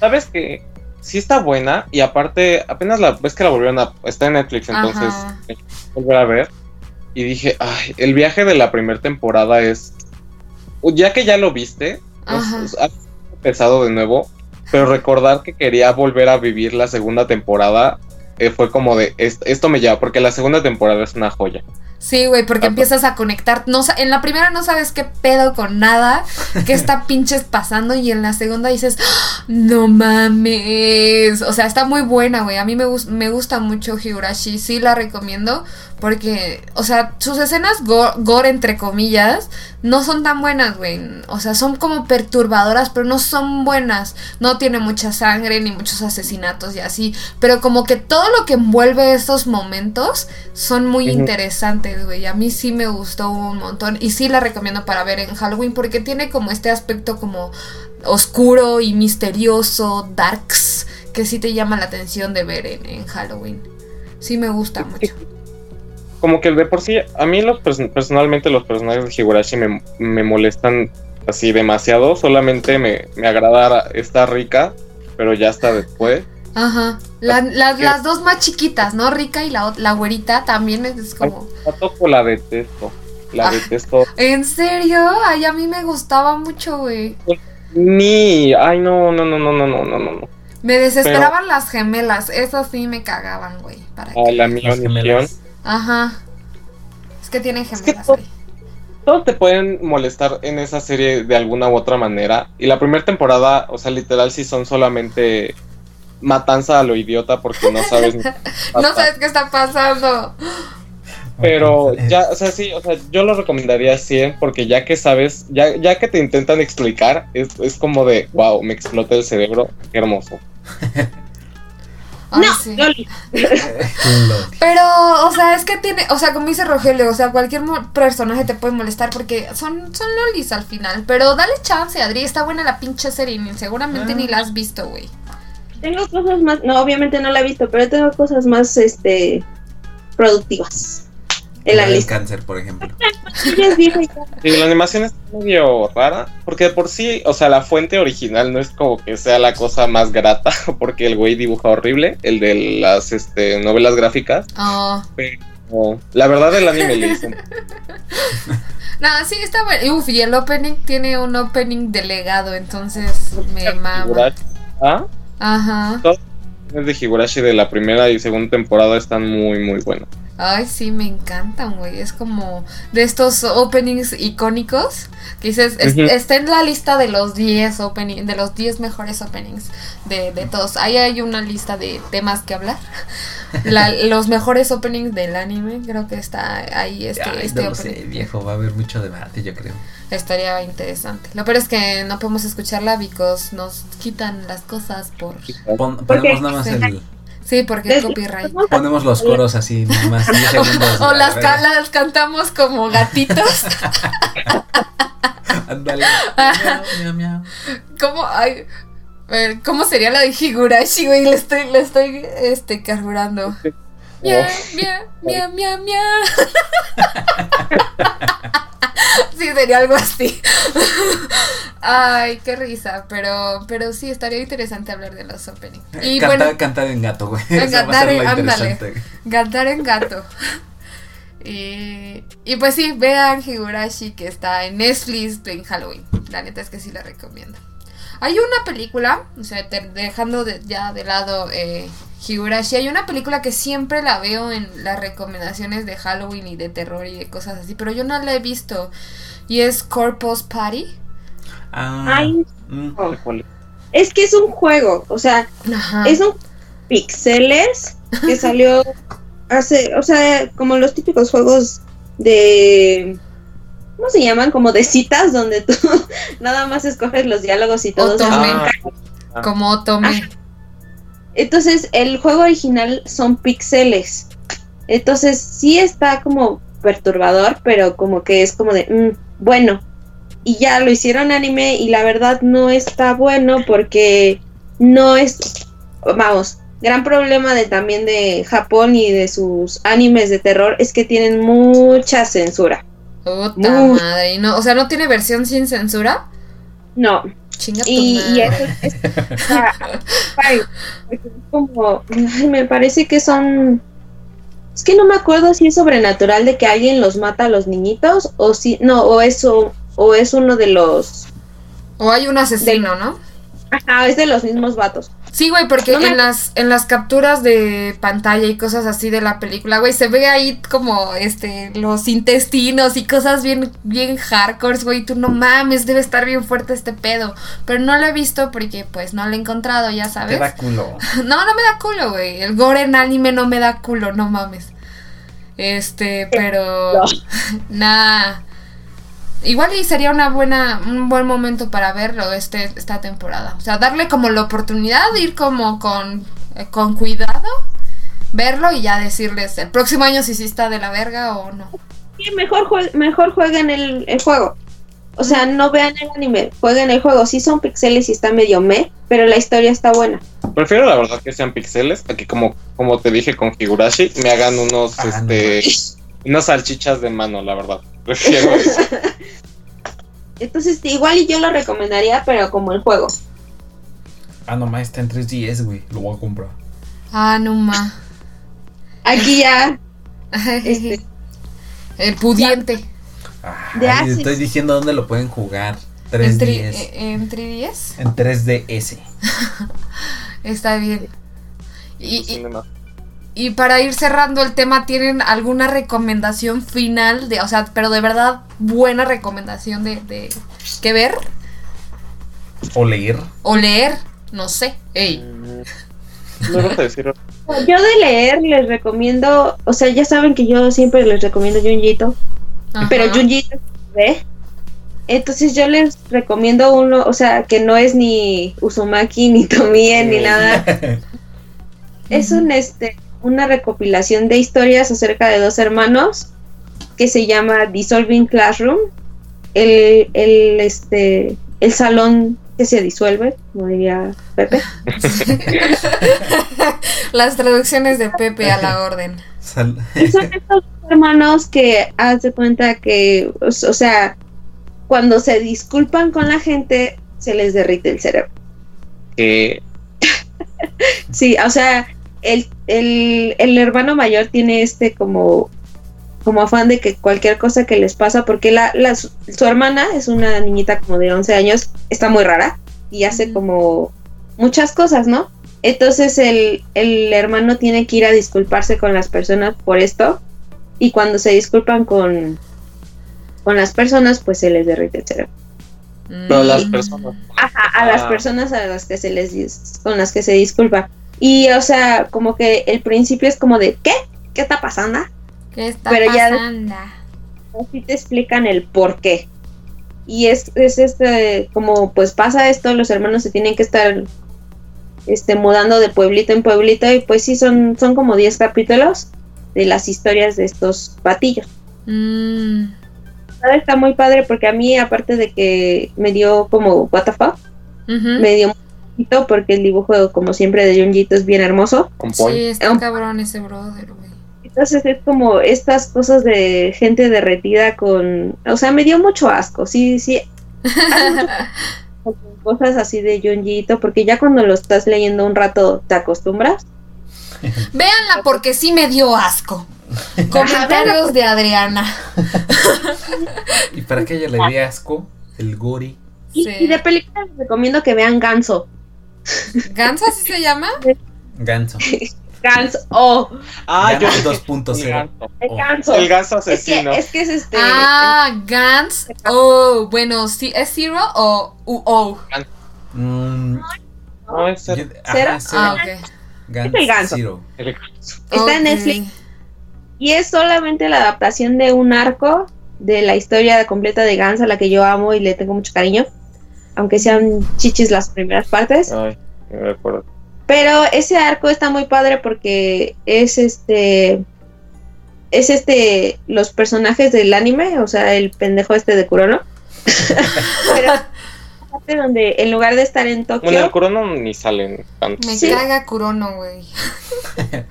Sabes que sí está buena y aparte apenas la vez que la volvieron a... Está en Netflix, entonces eh, volver a ver. Y dije, ay, el viaje de la primera temporada es... Ya que ya lo viste, es, es pesado de nuevo, pero recordar que quería volver a vivir la segunda temporada eh, fue como de, "Es- esto me lleva, porque la segunda temporada es una joya. Sí, güey, porque empiezas a conectar. No, en la primera no sabes qué pedo con nada, qué está [LAUGHS] pinches pasando, y en la segunda dices, "Ah, no mames. O sea, está muy buena, güey. A mí me, me gusta mucho Higurashi, sí la recomiendo, porque, o sea, sus escenas go- gore, entre comillas, no son tan buenas, güey. O sea, son como perturbadoras, pero no son buenas. No tiene mucha sangre ni muchos asesinatos y así. Pero como que todo lo que envuelve estos momentos son muy interesantes, güey. A mí sí me gustó un montón. Y sí la recomiendo para ver en Halloween porque tiene como este aspecto como oscuro y misterioso, darks, que sí te llama la atención de ver en, en Halloween. Sí me gusta mucho. Como que de por sí, a mí los pers- personalmente los personajes de Higurashi me, me molestan así demasiado, solamente me, me agrada esta rica, pero ya hasta después. Ajá. La- la- las dos más chiquitas, ¿no? Rica y la, la güerita también es como... A Toko la detesto, la Ah. detesto. ¿En serio? Ay, a mí me gustaba mucho, güey. Ni, ay no, no, no, no, no, no, no, no. Me desesperaban las gemelas, esas sí me cagaban, güey. ¿Para qué? A la gemelas. Ajá. Es que tienen gemelas, güey. Todos te pueden molestar en esa serie de alguna u otra manera. Y la primera temporada, o sea, literal, sí son solamente matanza a lo idiota porque no sabes. ni [LAUGHS] No sabes qué está pasando. Pero ya, o sea, sí, o sea, yo lo recomendaría 100 porque ya que sabes, ya, ya que te intentan explicar, es, es como de, wow, me explota el cerebro, qué hermoso. Ay, no, sí. Loli. [LAUGHS] Loli. Pero, o sea, es que tiene, o sea, como dice Rogelio, o sea, cualquier personaje te puede molestar porque son, son lolis al final. Pero dale chance, Adri, está buena la pinche serie, seguramente Ah. ni la has visto, güey. Tengo cosas más, no, obviamente no la he visto, pero tengo cosas más, este, productivas en la del lista. cáncer, por ejemplo. [LAUGHS] Y la animación es medio rara, porque de por sí, o sea, la fuente original no es como que sea la cosa más grata, [LAUGHS] porque el güey dibuja horrible, el de las este, novelas gráficas, Oh. pero la verdad el anime le un [LAUGHS] No, sí, está bueno. Uf, y el opening tiene un opening delegado, entonces me mama. ¿Ah? Ajá. Los de Higurashi de la primera y segunda temporada están muy, muy buenos. Ay, sí, me encantan, güey. Es como de estos openings icónicos que dices, es- está en la lista de los 10 opening, de los 10 mejores openings de, de todos. Ahí hay una lista de temas que hablar. [LAUGHS] La- los mejores openings del anime, creo que está ahí este, Ay, este no lo sé, viejo, va a haber mucho debate, yo creo. Estaría interesante. Lo peor es que no podemos escucharla because nos quitan las cosas por... Ponemos nada más Sí. el. Sí, porque Les- copyright. Ponemos los coros así, nada más 10 [LAUGHS] segundos. O las, ca- las cantamos como gatitos. [LAUGHS] Ándale. Miau, miau, miau. ¿Cómo, ay, ver, ¿Cómo sería la de Higurashi, güey? Le estoy, le estoy este, carburando. [LAUGHS] Miau, miau, miau, miau, miau. Sí, sería algo así. Ay, qué risa. Pero, pero sí, estaría interesante hablar de los openings. Y Cantar, bueno, cantar en gato, güey. [LAUGHS] Cantar en- ándale. cantar en gato. Y, y pues sí, vean Higurashi que está en Netflix en Halloween. La neta es que sí la recomiendo. Hay una película, o sea, te- dejando de- ya de lado eh, Higurashi, hay una película que siempre la veo en las recomendaciones de Halloween y de terror y de cosas así, pero yo no la he visto. Y es Corpus Party. Ah, Ay, mm. no. ¿Cuál es? Es que es un juego, o sea, Ajá. es un pixeles que [LAUGHS] salió hace, o sea, como los típicos juegos de ¿cómo se llaman? Como de citas donde tú [LAUGHS] nada más escoges los diálogos y todo. Otome. Ah, Como Otome. Entonces, el juego original son pixeles. Entonces, sí está como perturbador, pero como que es como de, mm, bueno. Y ya lo hicieron anime y la verdad no está bueno porque no es, vamos, gran problema de también de Japón y de sus animes de terror es que tienen mucha censura. Puta madre. No, o sea, ¿no tiene versión sin censura? No, Chinga y, eso es, o sea, como, me parece que son, es que no me acuerdo si es sobrenatural de que alguien los mata a los niñitos o si, no, o eso, o es uno de los, O hay un asesino, ¿no? ajá, es de los mismos vatos. Sí, güey, porque No me- en las en las capturas de pantalla y cosas así de la película, güey, se ve ahí como este los intestinos y cosas bien bien hardcore, güey, tú no mames, debe estar bien fuerte este pedo, pero no lo he visto porque pues no lo he encontrado, ya Te sabes. da culo. [LAUGHS] No, no me da culo, güey. El gore en anime no me da culo, no mames. Este, pero No. [LAUGHS] nah. Igual y sería una buena, un buen momento para verlo este, esta temporada. O sea, darle como la oportunidad de ir como con, eh, con cuidado, verlo y ya decirles el próximo año si sí está de la verga o no. Sí, mejor, jue- mejor jueguen el, el juego. O sea, no vean el anime, jueguen el juego. Sí son pixeles y está medio me, pero la historia está buena. Prefiero la verdad que sean pixeles, a que como, como te dije con Higurashi, me hagan unos, Ah, no este, unas salchichas de mano, la verdad. Prefiero eso. [LAUGHS] Entonces, igual y yo lo recomendaría, pero como el juego. Ah, nomás está en 3DS, güey. Lo voy a comprar. Ah, no ma. Aquí ya, este, El pudiente. Asus. estoy diciendo dónde lo pueden jugar. En, 3DS. tri- eh, en 3DS. En 3DS. [LAUGHS] Está bien. Y, y. Y para ir cerrando el tema, ¿tienen alguna recomendación final? de O sea, pero de verdad, buena recomendación de, de que ver O leer. o leer. No sé. Ey. No vas a decir. yo de leer les recomiendo, o sea, ya saben que yo siempre les recomiendo Junjito, Ajá. pero Junjito es ve. Entonces yo les recomiendo uno, o sea, que no es ni Uzumaki, ni Tomie, ni nada. [LAUGHS] es un este una recopilación de historias acerca de dos hermanos que se llama Dissolving Classroom. El, el este el salón que se disuelve, como diría Pepe. [LAUGHS] Las traducciones de Pepe a la orden. Sal- Y son [LAUGHS] estos hermanos que haz de cuenta que, o, o sea, cuando se disculpan con la gente, se les derrite el cerebro. Que [LAUGHS] Sí, o sea, el, el, el hermano mayor tiene este como, como afán de que cualquier cosa que les pasa, porque la, la- su, su hermana es una niñita como de 11 años, está muy rara y hace como muchas cosas, ¿no? Entonces el, el hermano tiene que ir a disculparse con las personas por esto y cuando se disculpan con, con las personas, pues se les derrite el cerebro. pero las Mm. personas. Ajá, a las Ah. personas a las que se les dis- con las que se disculpa. Y o sea, como que el principio es como de ¿qué? ¿Qué está pasando? ¿Qué está Pero ya- pasando? Así te explican el por qué. Y es, es este, como pues pasa esto, los hermanos se tienen que estar este mudando de pueblito en pueblito y pues sí son, son como 10 capítulos de las historias de estos patillos. Mm. Ahora Está muy padre porque a mí, aparte de que me dio como what the fuck, me dio poquito porque el dibujo, como siempre, de Junjito es bien hermoso. Sí, está Un- cabrón ese brother, güey. Entonces es como estas cosas de gente derretida con... O sea, me dio mucho asco, sí, sí. [LAUGHS] cosas así de Junjito, porque ya cuando lo estás leyendo un rato te acostumbras. Véanla porque sí me dio asco. [LAUGHS] Comentarios de Adriana. y para que ella le dé asco, el gori. Y, Sí. y de películas les recomiendo que vean Ganso. ¿Ganso así se llama? Ganso. Ganso, oh, Ah, yo. Ganso El 2.0. ganso. el Oh. Ganso. El ganso es que, asesino. es que es este... Ah, Gans. Oh, bueno, sí, ¿es Zero o UO? Mm, No, es yo- el, ¿Cero? ajá, Ah, cero. ok. Gans el ganso. Zero. el ganso. Está en Ok. Netflix. Y es solamente la adaptación de un arco de la historia completa de Gans a la que yo amo y le tengo mucho cariño. Aunque sean chichis las primeras partes. Ay, no me acuerdo. Pero ese arco está muy padre porque es este. Es este. Los personajes del anime, o sea, el pendejo este de Kurono. [LAUGHS] Pero parte donde en lugar de estar en Tokio. Bueno, el Kurono ni salen tanto. Me Sí. caga Kurono, güey. [LAUGHS]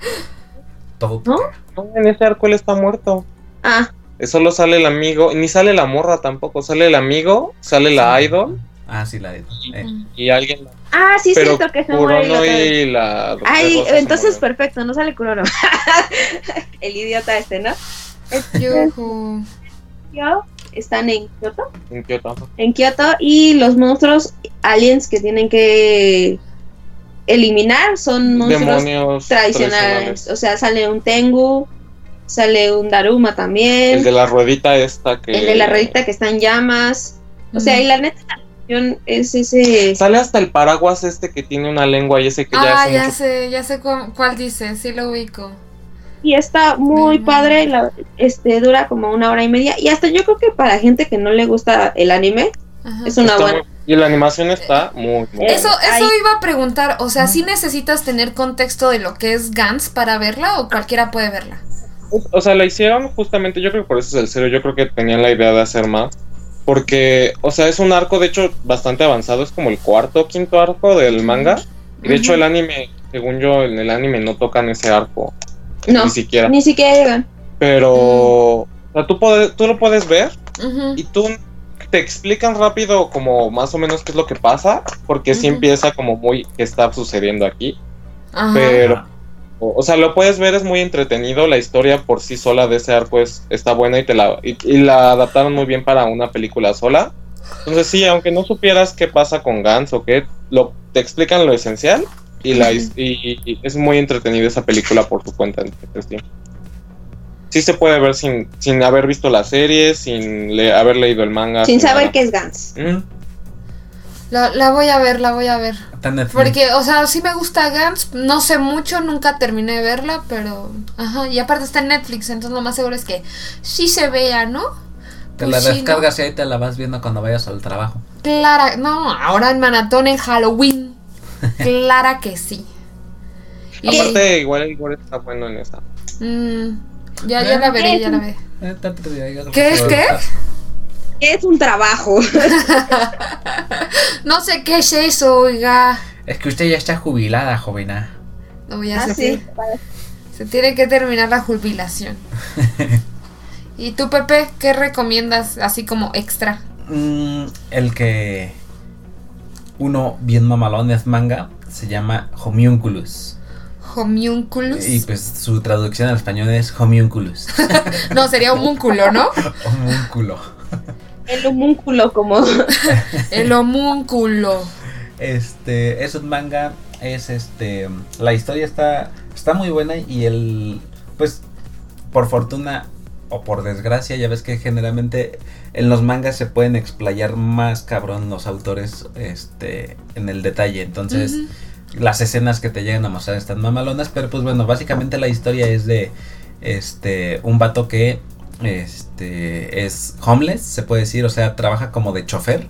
Todo. ¿No? No, en ese arco él está muerto. Ah, Solo sale el amigo, ni sale la morra tampoco, sale el amigo, sale la idol Ah, sí, la de. eh. y alguien. ah, sí, pero siento que se muere y la. Ay, entonces perfecto, no sale Kurono. [LAUGHS] el idiota este, ¿no? Están en Kioto. En Kioto, ajá. En Kioto y los monstruos aliens que tienen que eliminar son monstruos Demonios tradicionales. O sea, sale un Tengu, sale un Daruma también, El de la ruedita esta que. el de la redita que está en llamas. O sea, y la neta cuestión es ese... Sale hasta el paraguas este que tiene una lengua y ese que ya Ah, ya mucho. sé, ya sé cu- cuál dice, sí lo ubico. Y está muy Mm. padre, la- este dura como una hora y media. Y hasta yo creo que para gente que no le gusta el anime, Ajá. es una Está buena... muy- Y la animación está muy, muy Eso, buena. eso Ay. iba a preguntar, o sea, ¿sí necesitas tener contexto de lo que es Gans para verla o cualquiera puede verla? O sea, la hicieron justamente, yo creo que por eso es el cero, yo creo que tenían la idea de hacer más. Porque, o sea, es un arco, de hecho, bastante avanzado, es como el cuarto o quinto arco del manga. Y de hecho el anime, según yo, en el anime no tocan ese arco. No, Ni siquiera. ni siquiera llegan. Pero, o sea, tú, puedes, tú lo puedes ver y tú te explican rápido como más o menos qué es lo que pasa, porque sí empieza como muy qué está sucediendo aquí. Pero, o, o sea, lo puedes ver, es muy entretenido, la historia por sí sola de ese arco es, está buena y, te la, y, y la adaptaron muy bien para una película sola. Entonces sí, aunque no supieras qué pasa con Gans o qué, lo, te explican lo esencial y, la, y, y es muy entretenida esa película por su cuenta. entonces sí. Sí se puede ver sin, sin haber visto la serie, sin le- haber leído el manga. Sin saber nada. qué es Gans. Mm, La, la voy a ver, la voy a ver. está en Netflix. Porque, o sea, sí me gusta Gans, no sé mucho, nunca terminé de verla, pero... Ajá, y aparte está en Netflix, entonces lo más seguro es que sí se vea, ¿no? Te Pues la sí, ¿no? descargas y ahí te la vas viendo cuando vayas al trabajo. Clara, no, ahora en maratón en Halloween. [LAUGHS] Clara que sí. Y- Aparte, igual gore está bueno en esta. Mm, ya, ya la veré, ya la veré. Eh, te digo, ¿Qué es qué? Es un trabajo. [LAUGHS] No sé qué es eso, oiga. Es que usted ya está jubilada, jovena. No, ya Ah, se, sí. se tiene que terminar la jubilación. [LAUGHS] ¿Y tú, Pepe, qué recomiendas así como extra? Mm, el que uno bien mamalón es manga se llama Homunculus. Homunculus. Y pues su traducción al español es Homunculus. [LAUGHS] No, sería homúnculo, ¿no? Homúnculo. El homúnculo como... [LAUGHS] El homúnculo. Este, es un manga, es este, la historia está, está muy buena y el, pues, por fortuna o por desgracia, ya ves que generalmente en los mangas se pueden explayar más cabrón los autores, este, en el detalle, entonces las escenas que te llegan a mostrar están mamalonas, pero pues bueno, básicamente la historia es de, este, un vato que, este, es homeless, se puede decir, o sea, trabaja como de chofer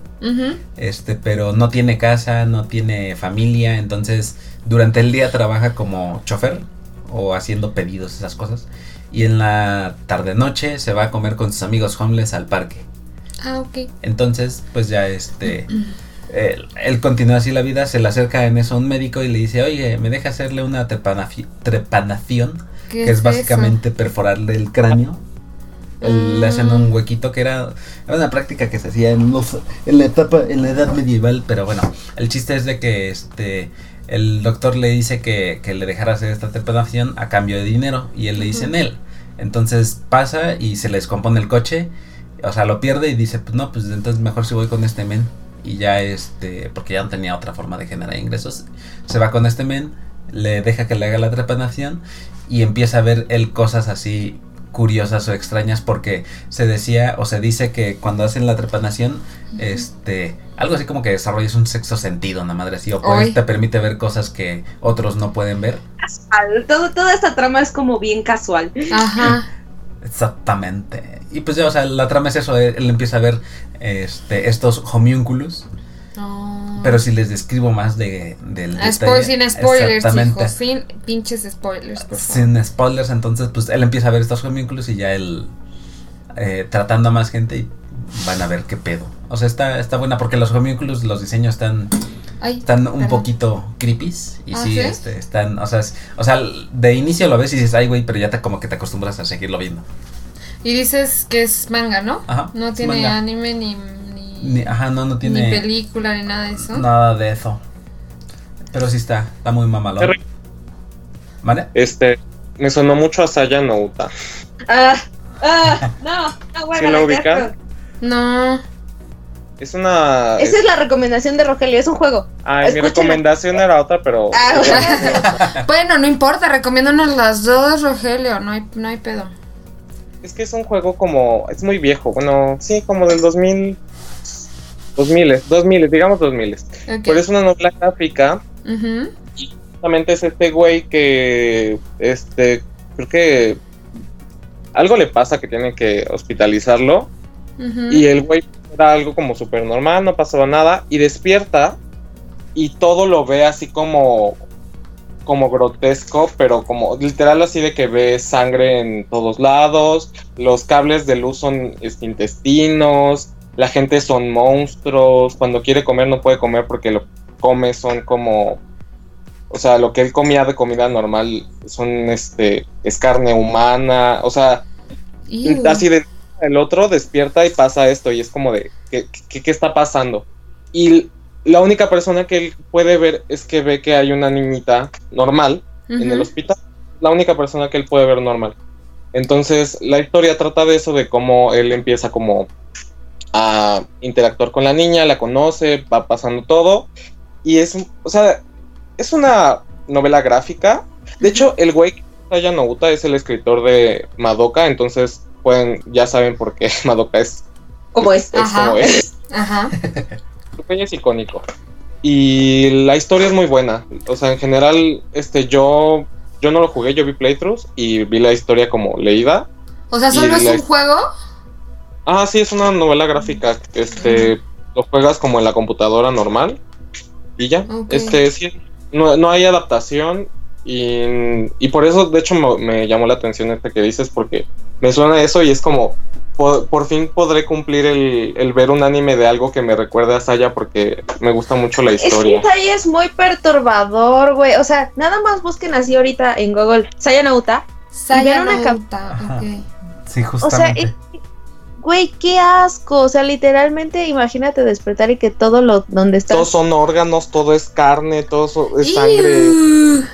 este, pero no tiene casa, no tiene familia, entonces durante el día trabaja como chofer o haciendo pedidos, esas cosas, y en la tarde noche se va a comer con sus amigos homeless al parque. Ah, ok. Entonces, pues ya este, él, él continúa así la vida, se le acerca en eso a un médico y le dice, oye, ¿me deja hacerle una trepanación? ¿Qué que es básicamente perforarle el cráneo. El- Le hacen Ah. un huequito que era, era una práctica que se hacía en, los- en la etapa, en la edad medieval, pero bueno, el chiste es de que este el doctor le dice que, que le dejara hacer esta trepanación a cambio de dinero y él le dice en él. Entonces pasa y se le descompone el coche, o sea, lo pierde y dice, pues no, pues entonces mejor si voy con este men. Y ya este, porque ya no tenía otra forma de generar ingresos, se va con este men, le deja que le haga la trepanación y empieza a ver él cosas así curiosas o extrañas porque se decía o se dice que cuando hacen la trepanación este algo así como que desarrollas un sexto sentido una madre así o pues te permite ver cosas que otros no pueden ver Casual. Todo, toda esta trama es como bien casual. Ajá. exactamente y pues ya o sea la trama es eso él, él empieza a ver este estos homunculus Pero si les describo más de del Ah, detalle, sin spoilers, hijo. Sin pinches spoilers, por favor. sin spoilers, entonces pues él empieza a ver estos homúnculos y ya él eh, tratando a más gente y van a ver qué pedo. O sea, está, está buena porque los homúnculos, los diseños están, Ay, están un perdón. poquito creepies y ¿Ah, sí, sí? este, están, o sea, es- o sea, de inicio lo ves y dices, ay güey, pero ya te como que te acostumbras a seguirlo viendo. Y dices que es manga, ¿no? Ajá, No tiene manga. anime ni, ni, Ni- ajá, no, no ni tiene película ni nada de eso. nada de eso. Pero sí está, está muy mamalón. ¿Vale? Este, me sonó mucho a Saya no Uta. Ah, ah, [LAUGHS] no, no, bueno, ¿Sí la asco. No. Es una. Esa es la recomendación de Rogelio, es un juego. Ay, mi recomendación era otra, pero. Ah, bueno. [LAUGHS] Bueno, no importa, recomiéndonos las dos, Rogelio. No hay, no hay pedo. Es que es un juego como. Es muy viejo. Bueno, sí, como del 2000. 2000, 2000, digamos 2000. Ok. Pero es una novela gráfica. Ujú. Justamente es este güey que. Este. Creo que. Algo le pasa que tiene que hospitalizarlo. Y el güey era algo como súper normal, no pasaba nada. Y despierta. Y todo lo ve así como. Como grotesco, pero como literal así de que ve sangre en todos lados. Los cables de luz son este, intestinos. La gente son monstruos. Cuando quiere comer no puede comer porque lo come son como. O sea, lo que él comía de comida normal son este. es carne humana. O sea, Iu. así de el otro despierta y pasa esto y es como de ¿qué, qué, qué está pasando? Y la única persona que él puede ver es que ve que hay una niñita normal en el hospital. La única persona que él puede ver normal. Entonces la historia trata de eso, de cómo él empieza como a interactuar con la niña, la conoce, va pasando todo. Y es, o sea, es una novela gráfica. De hecho, el güey Saya Nobuta es el escritor de Madoka, entonces pueden, ya saben por qué [LAUGHS] Madoka es, Como es. es Ajá. como es. [LAUGHS] Ajá. Su peña es icónico. Y la historia es muy buena. O sea, en general, este, yo, yo no lo jugué, yo vi playthroughs y vi la historia como leída. O sea, ¿solo es la- un juego? Ah, sí, es una novela gráfica. Este, lo juegas como en la computadora normal y ya. Este, sí, no, no hay adaptación Y, y por eso, de hecho, me, me llamó la atención este que dices, porque me suena eso y es como, por, por fin podré cumplir el, el ver un anime de algo que me recuerde a Saya porque me gusta mucho la Es que historia. Saya es muy perturbador, güey. O sea, nada más busquen así ahorita en Google. Saya Nauta. Saya Nauta, Ajá. ok. Sí, O sea, güey, qué asco. O sea, literalmente imagínate despertar y que todo lo donde estás. Todos son órganos, todo es carne, todo so- es sangre.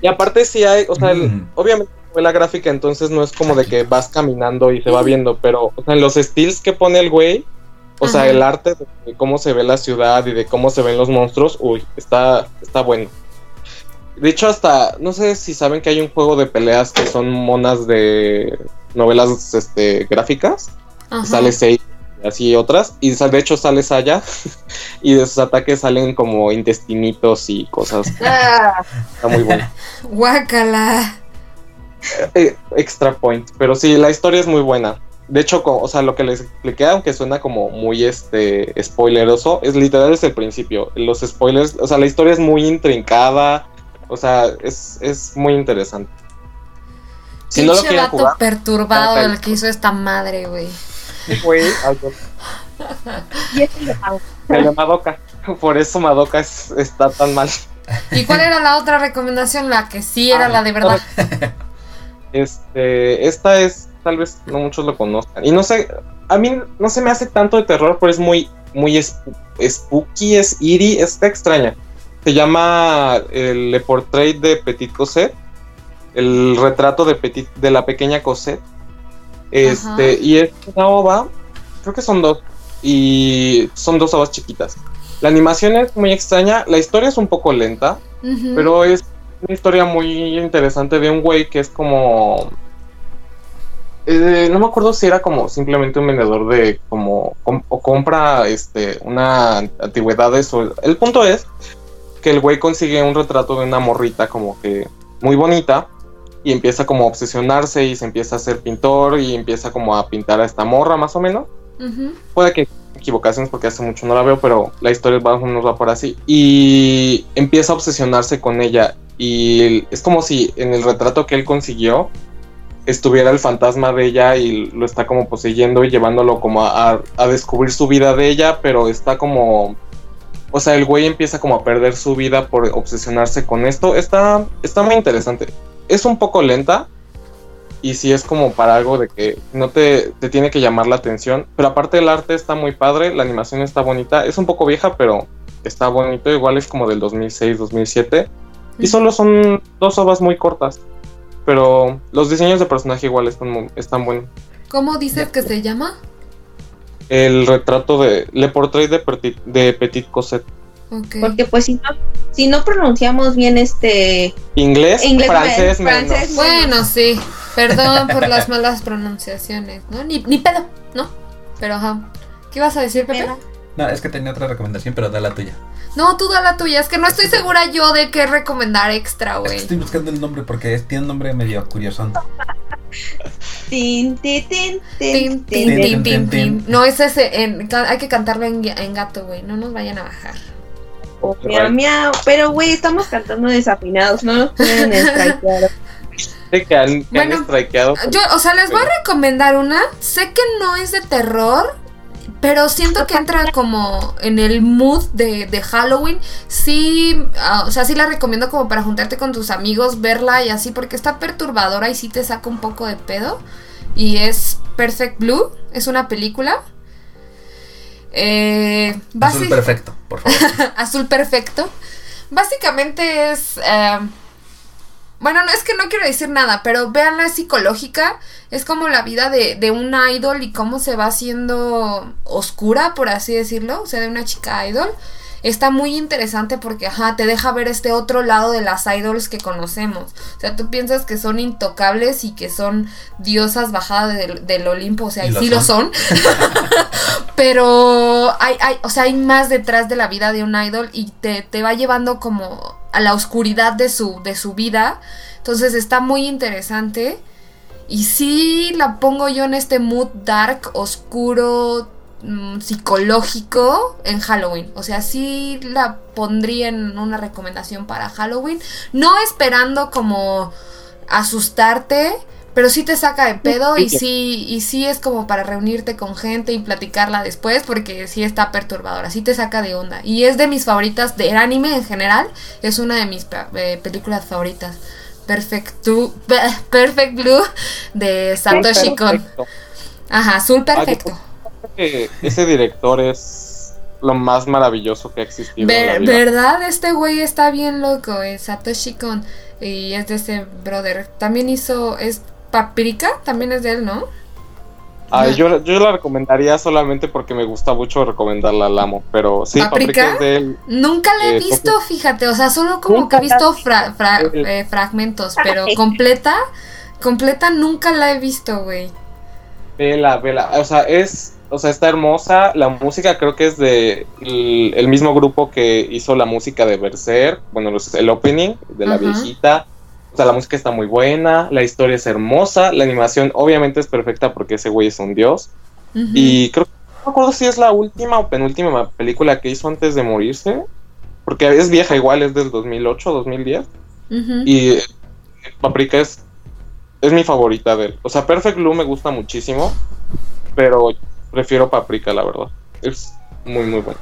Y aparte sí hay, o sea, el- Mm. obviamente fue la gráfica, entonces no es como de que vas caminando y se va viendo, pero o sea, en los steals que pone el güey, o sea, el arte de cómo se ve la ciudad y de cómo se ven los monstruos, uy, está, está bueno. De hecho, hasta, no sé si saben que hay un juego de peleas que son monas de novelas este, gráficas. Ajá. Sale Sei y así otras. Y de hecho sale Saya. [LAUGHS] y de sus ataques salen como intestinitos y cosas. [LAUGHS] Ah, Está muy bueno. [LAUGHS] Guácala. Eh, extra point. Pero sí, la historia es muy buena. De hecho, o sea, lo que les expliqué, aunque suena como muy este spoileroso, es literal es el principio. Los spoilers, o sea, la historia es muy intrincada. O sea, es, es muy interesante. Si no lo quieren jugar, perturbado el que hizo esta madre, güey. Güey, [LAUGHS] y es el de Madoka. Por eso Madoka es- está tan mal. ¿Y cuál era la otra recomendación? La que sí era Ah, la de verdad. [LAUGHS] Este, esta es, tal vez no muchos lo conozcan. Y no sé, a mí no se me hace tanto de terror, pero es muy, muy sp- spooky, es eerie, está extraña. Se llama el Le Portrait de Petit Cosette, el retrato de Petit, de la pequeña Cosette. Este, Ajá. y es una ova, creo que son dos, y son dos ovas chiquitas. La animación es muy extraña, la historia es un poco lenta, Ujú. pero es una historia muy interesante de un güey que es como. eh, no me acuerdo si era como simplemente un vendedor de como com- o compra este una antigüedades o el punto es que el güey consigue un retrato de una morrita como que muy bonita y empieza como a obsesionarse y se empieza a ser pintor y empieza como a pintar a esta morra más o menos puede que equivocaciones porque hace mucho no la veo, pero la historia va, nos va por así. Y empieza a obsesionarse con ella. Y es como si en el retrato que él consiguió estuviera el fantasma de ella y lo está como poseyendo y llevándolo como a, a- a descubrir su vida de ella, pero está como... O sea, el güey empieza como a perder su vida por obsesionarse con esto. Está, está muy interesante. Es un poco lenta, y sí es como para algo de que no te, te tiene que llamar la atención. Pero aparte el arte está muy padre, la animación está bonita. Es un poco vieja, pero está bonito. Igual es como del 2006, 2007. Y solo son dos ovas muy cortas. Pero los diseños de personaje igual están, están buenos. ¿Cómo dices que se llama? El retrato de Le Portrait de Petit, de Petit Cosette. Porque pues si no, si no pronunciamos bien este Inglés, Inglés, francés, francés. menos. Bueno, sí. Perdón por las malas pronunciaciones, ¿no? Ni, ni pedo, ¿no? Pero ajá. ¿Qué ibas a decir, Pepe? No, es que tenía otra recomendación, pero da la tuya. No, tú da la tuya. Es que no estoy segura yo de qué recomendar extra, Es que güey. estoy buscando el nombre porque es- tiene un nombre medio curioso. tin, tin, tin, Tin, tin, tin, tin, tin, tin, tin, tin. No, es ese. en- hay que cantarlo en, en gato, güey. No nos vayan a bajar. Miau, miau. Pero güey, estamos cantando desafinados, no nos pueden [LAUGHS] strikear. Que han, que han Bueno, strikeado. Yo, o sea, les voy a recomendar una. Sé que no es de terror, pero siento que entra como en el mood de, de Halloween. Sí, ah, o sea, sí la recomiendo como para juntarte con tus amigos, verla y así, porque está perturbadora y sí te saca un poco de pedo. Y es Perfect Blue, es una película. Eh, Azul perfecto, por favor. [LAUGHS] Azul perfecto. Básicamente es. eh, bueno, no es que no quiero decir nada, pero veanla es psicológica. Es como la vida de, de un idol y cómo se va haciendo oscura, por así decirlo. O sea, de una chica idol. Está muy interesante porque, ajá, te deja ver este otro lado de las idols que conocemos. O sea, tú piensas que son intocables y que son diosas bajadas del, del Olimpo. O sea, Y y lo sí lo son. [LAUGHS] Pero hay, hay, o sea, hay más detrás de la vida de un idol y te, te va llevando como a la oscuridad de su, de su vida. Entonces está muy interesante. Y sí la pongo yo en este mood dark, oscuro, mm, psicológico en Halloween. O sea, sí la pondría en una recomendación para Halloween. No esperando como asustarte, pero sí te saca de pedo y sí, y sí es como para reunirte con gente y platicarla después, porque sí está perturbadora, sí te saca de onda. Y es de mis favoritas del anime en general, es una de mis eh, películas favoritas. Perfect, [LAUGHS] Perfect Blue de Satoshi Kon. Ajá, azul perfecto. Ese director es lo más maravilloso que ha existido. ¿Verdad? Este güey está bien loco, es Satoshi Kon. Y es de ese brother. También hizo. Es Paprika, también es de él, ¿no? Ah, yo, yo, la recomendaría solamente porque me gusta mucho recomendarla al amo, pero sí, ¿Paprika? es de él. Nunca la he eh, visto, fíjate, o sea, solo como que he visto eh, fragmentos, pero completa, completa nunca la he visto, güey. Vela, vela, o sea, es, o sea, está hermosa, la música creo que es de el, mismo grupo que hizo la música de Berserk, bueno, el opening de la viejita, o sea, la música está muy buena, la historia es hermosa, la animación obviamente es perfecta porque ese güey es un dios. Y creo que no me acuerdo si es la última o penúltima película que hizo antes de morirse, porque es vieja igual, es del 2008, 2010. Y eh, Paprika es, es mi favorita de él. O sea, Perfect Blue me gusta muchísimo, pero prefiero Paprika, la verdad. Es muy, muy bueno.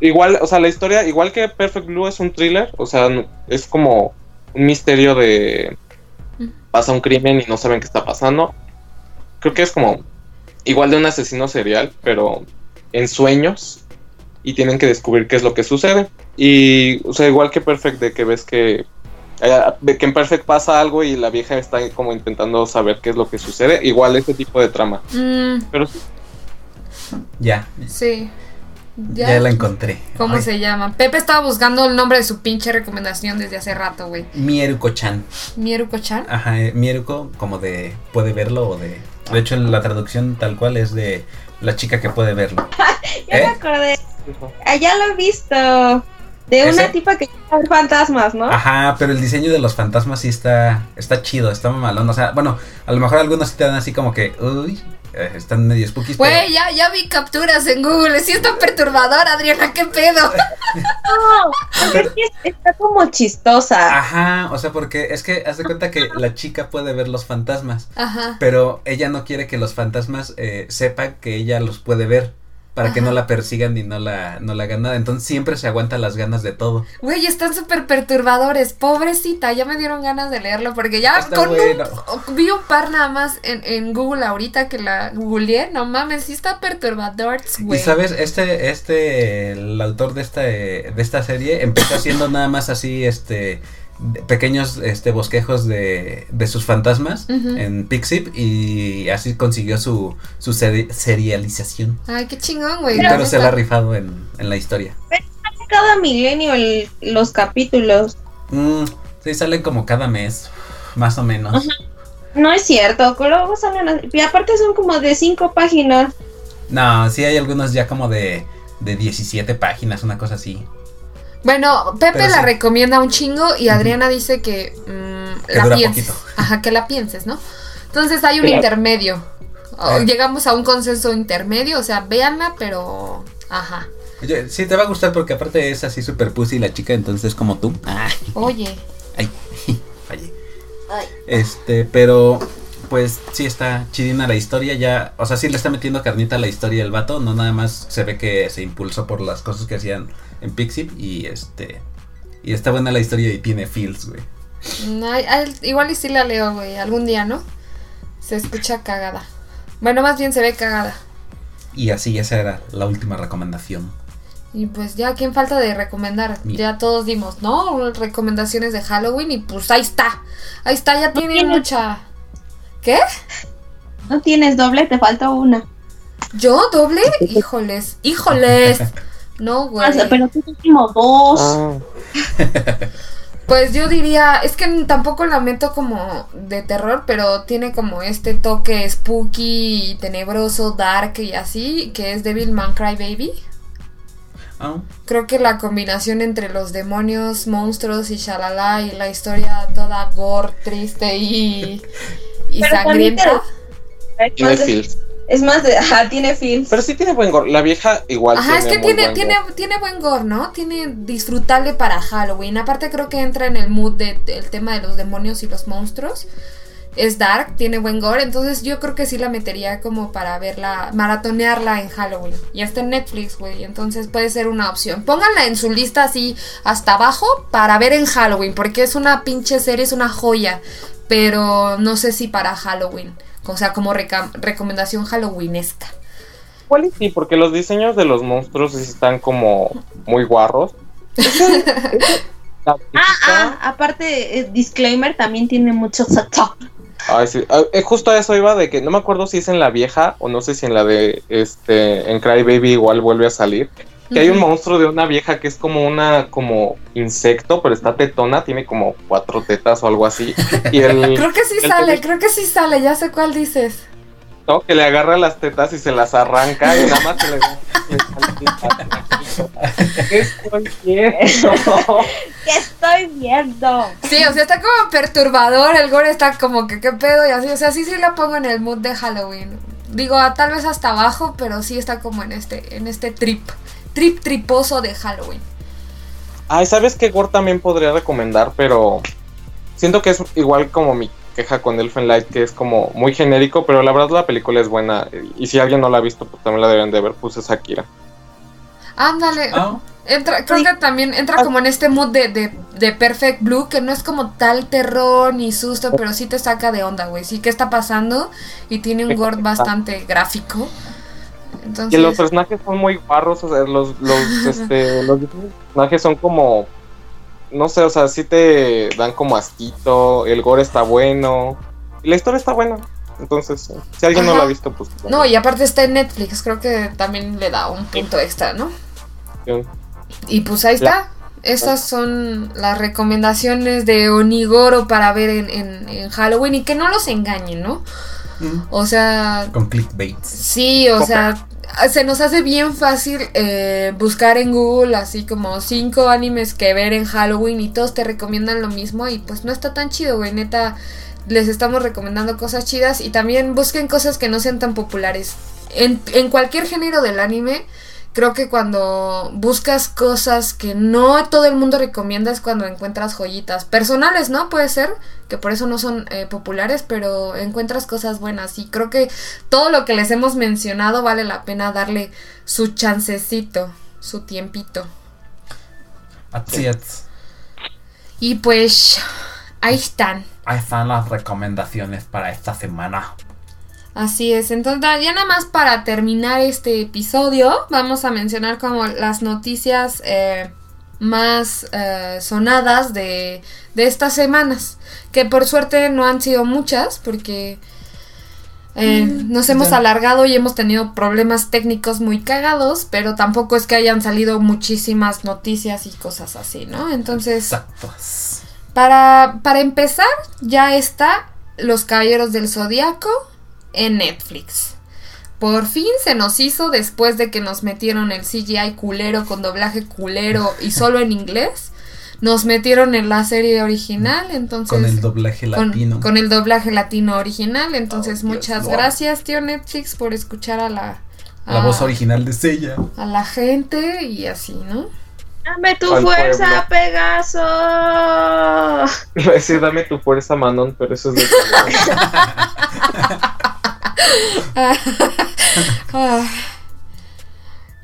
Igual, o sea, la historia, igual que Perfect Blue es un thriller, o sea, es como un misterio de pasa un crimen y no saben qué está pasando. Creo que es como igual de un asesino serial, pero en sueños y tienen que descubrir qué es lo que sucede. Y, o sea, igual que Perfect, de que ves que, que en Perfect pasa algo y la vieja está como intentando saber qué es lo que sucede, igual ese tipo de trama. Mm. Pero Ya. Sí. Ya, la encontré. ¿Cómo se llama? Pepe estaba buscando el nombre de su pinche recomendación desde hace rato, güey. Mieruko-chan. ¿Mieruko-chan? Ajá, eh, Mieruko, como de puede verlo o de. De hecho, la traducción tal cual es de la chica que puede verlo. [LAUGHS] ya me ¿Eh? acordé. Allá lo he visto. De una tipa que ver fantasmas, ¿no? Ajá, pero el diseño de los fantasmas sí está, está chido, está malón. O sea, bueno, a lo mejor algunos sí te dan así como que, uy, están medio spooky. Güey, ya, ya vi capturas en Google. Sí está perturbador, Adriana, ¿qué pedo? [LAUGHS] no, es que está como chistosa. Ajá, o sea, porque es que haz de cuenta que la chica puede ver los fantasmas. Ajá. Pero ella no quiere que los fantasmas eh, sepan que ella los puede ver para que no la persigan ni no la, no la hagan nada. Entonces siempre se aguanta las ganas de todo. Güey, están súper perturbadores. Pobrecita, ya me dieron ganas de leerlo porque ya con un, vi un par nada más en, en, Google ahorita que la googleé. No mames, sí está perturbador, güey. Y sabes, este, este, el autor de esta, de esta serie empezó haciendo nada más así, este pequeños este bosquejos de, de sus fantasmas en Pixip y así consiguió su, su serialización. Ay, qué chingón, güey. Pero, se la ha rifado en, en la historia. cada milenio los capítulos. Mm, sí, salen como cada mes, más o menos. No es cierto, luego salen, y aparte son como de cinco páginas. No, sí hay algunos ya como de, de 17 páginas, una cosa así. Bueno, Pepe la recomienda un chingo y Adriana dice que, mm, la pienses. Ajá, que la pienses, ¿no? Entonces hay un intermedio. llegamos a un consenso intermedio, o sea, véanla, pero. Ajá. Oye, sí, te va a gustar porque aparte es así super pussy la chica, entonces como tú. Oye. Ay, [LAUGHS] Ay. Este, pero pues sí está chidina la historia ya, o sea, sí le está metiendo carnita a la historia del vato, no nada más se ve que se impulsó por las cosas que hacían en Pixip y este y está buena la historia y tiene feels, güey. igual y sí la leo, güey, algún día, ¿no? Se escucha cagada. Bueno, más bien se ve cagada. Y así esa era la última recomendación. Y pues ya, ¿quién falta de recomendar? Ya todos dimos, ¿no? Recomendaciones de Halloween y pues ahí está. Ahí está, ya tiene mucha... ¿Qué? No tienes doble, te falta una. ¿Yo doble? [LAUGHS] Híjoles, híjoles. No, güey. pero tú último dos. Ah. [LAUGHS] Pues yo diría, es que tampoco la meto como de terror, pero tiene como este toque spooky, tenebroso, dark y así, que es Devil Man Cry Baby. Oh. Creo que la combinación entre los demonios, monstruos y shalala y la historia toda gore, triste y, y sangrienta. Es más, de, ajá, tiene feels. Pero sí tiene buen gore. La vieja igual Ajá, es que muy tiene, buen tiene, gore. tiene buen gore, ¿no? Tiene disfrutable para Halloween. Aparte creo que entra en el mood de- del tema de los demonios y los monstruos. Es dark, tiene buen gore, entonces yo creo que sí la metería como para verla, maratonearla en Halloween. Ya está en Netflix, güey, entonces puede ser una opción. Pónganla en su lista así hasta abajo para ver en Halloween, porque es una pinche serie, es una joya, pero no sé si para Halloween, o sea, como recomendación halloweenesca. Igual y sí, porque los diseños de los monstruos están como muy guarros. [LAUGHS] Ah, ah, aparte, eh, disclaimer, también tiene mucho sexo. Ay, sí. Ah, eh, justo a eso iba de que no me acuerdo si es en la vieja o no sé si en la de este en Cry Baby igual vuelve a salir. Que hay un monstruo de una vieja que es como una como insecto, pero está tetona, tiene como cuatro tetas o algo así. Y el [LAUGHS] Creo que sí el sale, creo que sí sale, ya sé cuál dices. ¿no? que le agarra las tetas y se las arranca y nada más se le, [LAUGHS] [LAUGHS] ¿Qué estoy viendo? ¿Qué estoy viendo? Sí, o sea, está como perturbador, el gore está como que qué pedo y así, o sea, sí sí la pongo en el mood de Halloween. Digo, tal vez hasta abajo, pero sí está como en este en este trip, trip triposo de Halloween. Ay, ¿sabes qué gore también podría recomendar? Pero siento que es igual como mi queja con Elfen Light, que es como muy genérico, pero la verdad la película es buena. Y si alguien no la ha visto, pues también la deben de ver, pues es Akira. Ándale. Ah, Entra, creo que también entra como en este mood de, de, de Perfect Blue, que no es como tal terror ni susto, pero sí te saca de onda, güey. Sí, ¿qué está pasando? Y tiene un gore bastante gráfico. Entonces, Y los personajes son muy barros, o sea, los, los, [LAUGHS] este, los personajes son como, no sé, o sea, sí te dan como asquito, el gore está bueno, y la historia está buena. Entonces, si alguien no la ha visto, pues... No, y aparte está en Netflix, creo que también le da un punto extra, ¿no? Y pues ahí está. Estas son las recomendaciones de Onigoro para ver en, en- en Halloween y que no los engañen, ¿no? Mm, O sea, con clickbaits. sí, o sea, se nos hace bien fácil eh, buscar en Google así como cinco animes que ver en Halloween y todos te recomiendan lo mismo y pues no está tan chido, güey, neta. Les estamos recomendando cosas chidas y también busquen cosas que no sean tan populares. En, en cualquier género del anime, creo que cuando buscas cosas que no todo el mundo recomienda es cuando encuentras joyitas. Personales, ¿no? Puede ser, que por eso no son eh, populares, pero encuentras cosas buenas. Y creo que todo lo que les hemos mencionado vale la pena darle su chancecito, su tiempito. Así es. Y pues, ahí están. Ahí están las recomendaciones para esta semana. Así es, entonces ya nada más para terminar este episodio, vamos a mencionar como las noticias eh, más eh, sonadas de, de estas semanas, que por suerte no han sido muchas, porque eh, nos hemos ya. alargado y hemos tenido problemas técnicos muy cagados, pero tampoco es que hayan salido muchísimas noticias y cosas así, ¿no? Entonces... Para, para empezar, ya está Los Caballeros del Zodíaco en Netflix. Por fin se nos hizo después de que nos metieron el CGI culero con doblaje culero y solo en inglés. Nos metieron en la serie original, entonces... Con el doblaje con- latino. con el doblaje latino original. Entonces, Oh, muchas gracias, tío Netflix, por escuchar a la... La a- voz original de Sella. A la gente y así, ¿no? Dame tu Al fuerza, pueblo. Pegaso. Iba a decir, dame tu fuerza, Manon, pero eso es de... [LAUGHS] [LAUGHS]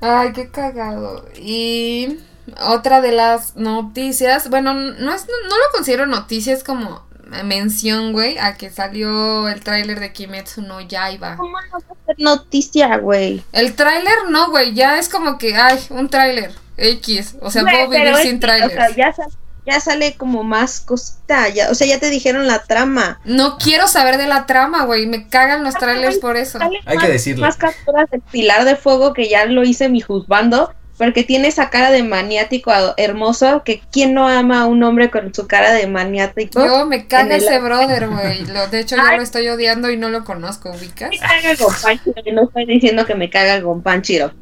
Ay. Qué cagado. Y otra de las noticias, bueno, no, es, no lo considero noticias como mención, güey, a que salió el tráiler de Kimetsu no Yaiba. ¿Cómo no va a ser noticia, güey? El tráiler no, güey, ya es como que, ay, un tráiler X, o sea, Güey, puedo vivir sin tráiler. O sea, ya, sal- ya sale como más cosita. Ya, o sea, ya te dijeron la trama. No quiero saber de la trama, güey, me cagan los trailers por eso. Sale Hay más, que decirlo. más capturas del Pilar de Fuego que ya lo hice mi juzgando. Porque tiene esa cara de maniático hermoso. Que quién no ama a un hombre con su cara de maniático. Yo me caga En el- ese brother, güey. Lo- De hecho, yo lo estoy odiando y no lo conozco, ubicas. Me caga Gonpanchiro. y No estoy diciendo que me caga Gonpanchiro.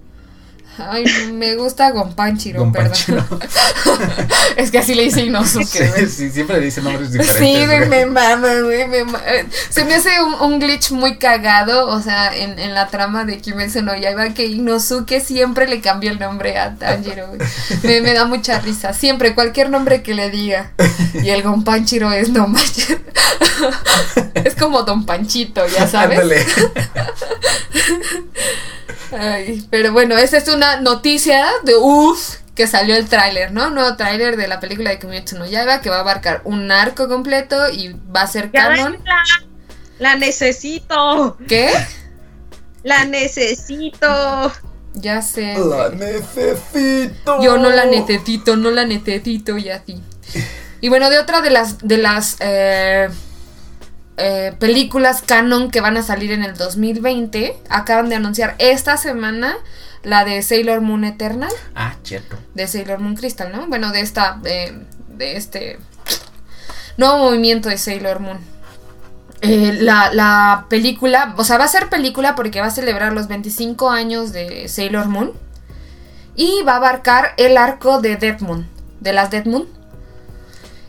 Ay, me gusta Gonpanchiro, Gonpanchiro. perdón. [LAUGHS] es que así le dice Inosuke, Sí, siempre le dicen nombres diferentes. Sí, güey, me mama, güey, me ma- eh, Se me hace un, un glitch muy cagado, o sea, en, en la trama de Kimetsu no Yaiba, que Inosuke siempre le cambia el nombre a Tanjiro, güey. Me, me da mucha risa, siempre, cualquier nombre que le diga. Y el Gonpanchiro es Don Panchiro. [LAUGHS] es como Don Panchito, ya sabes. [LAUGHS] Ay, pero bueno, esa es una noticia de uff que salió el tráiler, ¿no? Nuevo tráiler de la película de Kimetsu no Yaiba que va a abarcar un arco completo y va a ser Ya canon. déjenla. La necesito. ¿Qué? La necesito. Ya sé. La necesito. Yo no la necesito, no la necesito y así. Y bueno, de otra de las de las eh, eh, películas canon que van a salir en el 2020, acaban de anunciar esta semana la de Sailor Moon Eternal. Ah, cierto. de Sailor Moon Crystal, ¿no? Bueno, de esta, de, de este nuevo movimiento de Sailor Moon. Eh, la, la película, o sea, va a ser película porque va a celebrar los 25 años de Sailor Moon y va a abarcar el arco de Death Moon, de las Death Moon.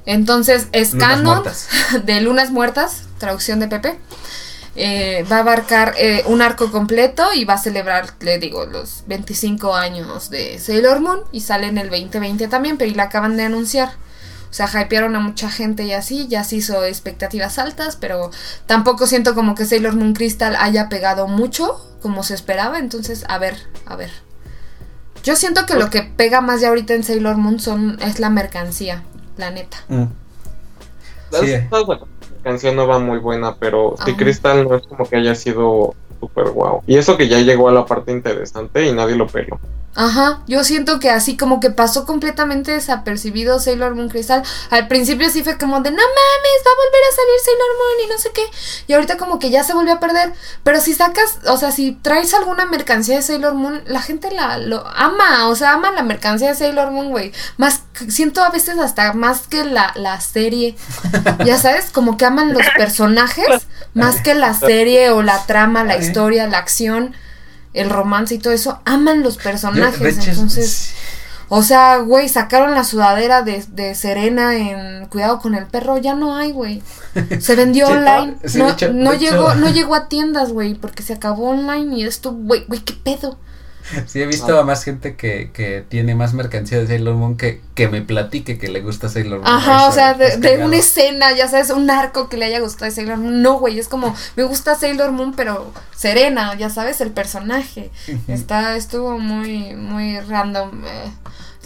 Entonces es Lunas canon muertas. [LAUGHS] de Lunas Muertas, traducción de Pepe. Eh, va a abarcar eh, un arco completo y va a celebrar, le digo, los 25 años de Sailor Moon y sale en el 2020 también, pero y la acaban de anunciar. O sea, hypearon a mucha gente y así, ya se hizo expectativas altas, pero tampoco siento como que Sailor Moon Crystal haya pegado mucho como se esperaba, entonces a ver, a ver. Yo siento que lo que pega más ya ahorita en Sailor Moon son, es la mercancía, la neta. Mm. Sí. La canción no va muy buena, pero sí, Ajá. Crystal no es como que haya sido súper guau. Y eso que ya llegó a la parte interesante y nadie lo peló. Ajá, yo siento que así como que pasó completamente desapercibido Sailor Moon Crystal. Al principio sí fue como de no mames, va a volver a salir Sailor Moon y no sé qué. Y ahorita como que ya se volvió a perder. Pero si sacas, o sea, si traes alguna mercancía de Sailor Moon, la gente la lo ama, o sea, ama la mercancía de Sailor Moon, güey. Más, siento a veces hasta más que la, la serie. Ya sabes, como que aman los [LAUGHS] personajes más que la serie o la trama, la Ay. Historia, la acción el romance y todo eso, aman los personajes. hecho, entonces, o sea, güey, sacaron la sudadera de, de Serena en Cuidado con el perro, ya no hay, güey. Se vendió [LAUGHS] Sí, online. sí, no hecho- no llegó, no llegó a tiendas, güey, porque se acabó online y esto, güey, güey, qué pedo. Sí, he visto a más gente que, que tiene más mercancía de Sailor Moon que, que me platique que le gusta Sailor Moon. Ajá, o sea, de, una escena, ya sabes, un arco que le haya gustado de Sailor Moon. No, güey, es como, me gusta Sailor Moon, pero Serena, ya sabes, el personaje. Está, estuvo muy, muy random eh,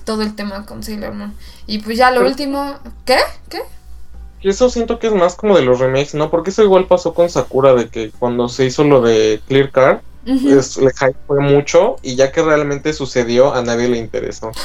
todo el tema con Sailor Moon. Y pues ya lo Pero- último, ¿qué? ¿Qué? Eso siento que es más como de los remakes, ¿no? Porque eso igual pasó con Sakura, de que cuando se hizo lo de Clear Es, le hype fue mucho y ya que realmente sucedió, a nadie le interesó. [LAUGHS]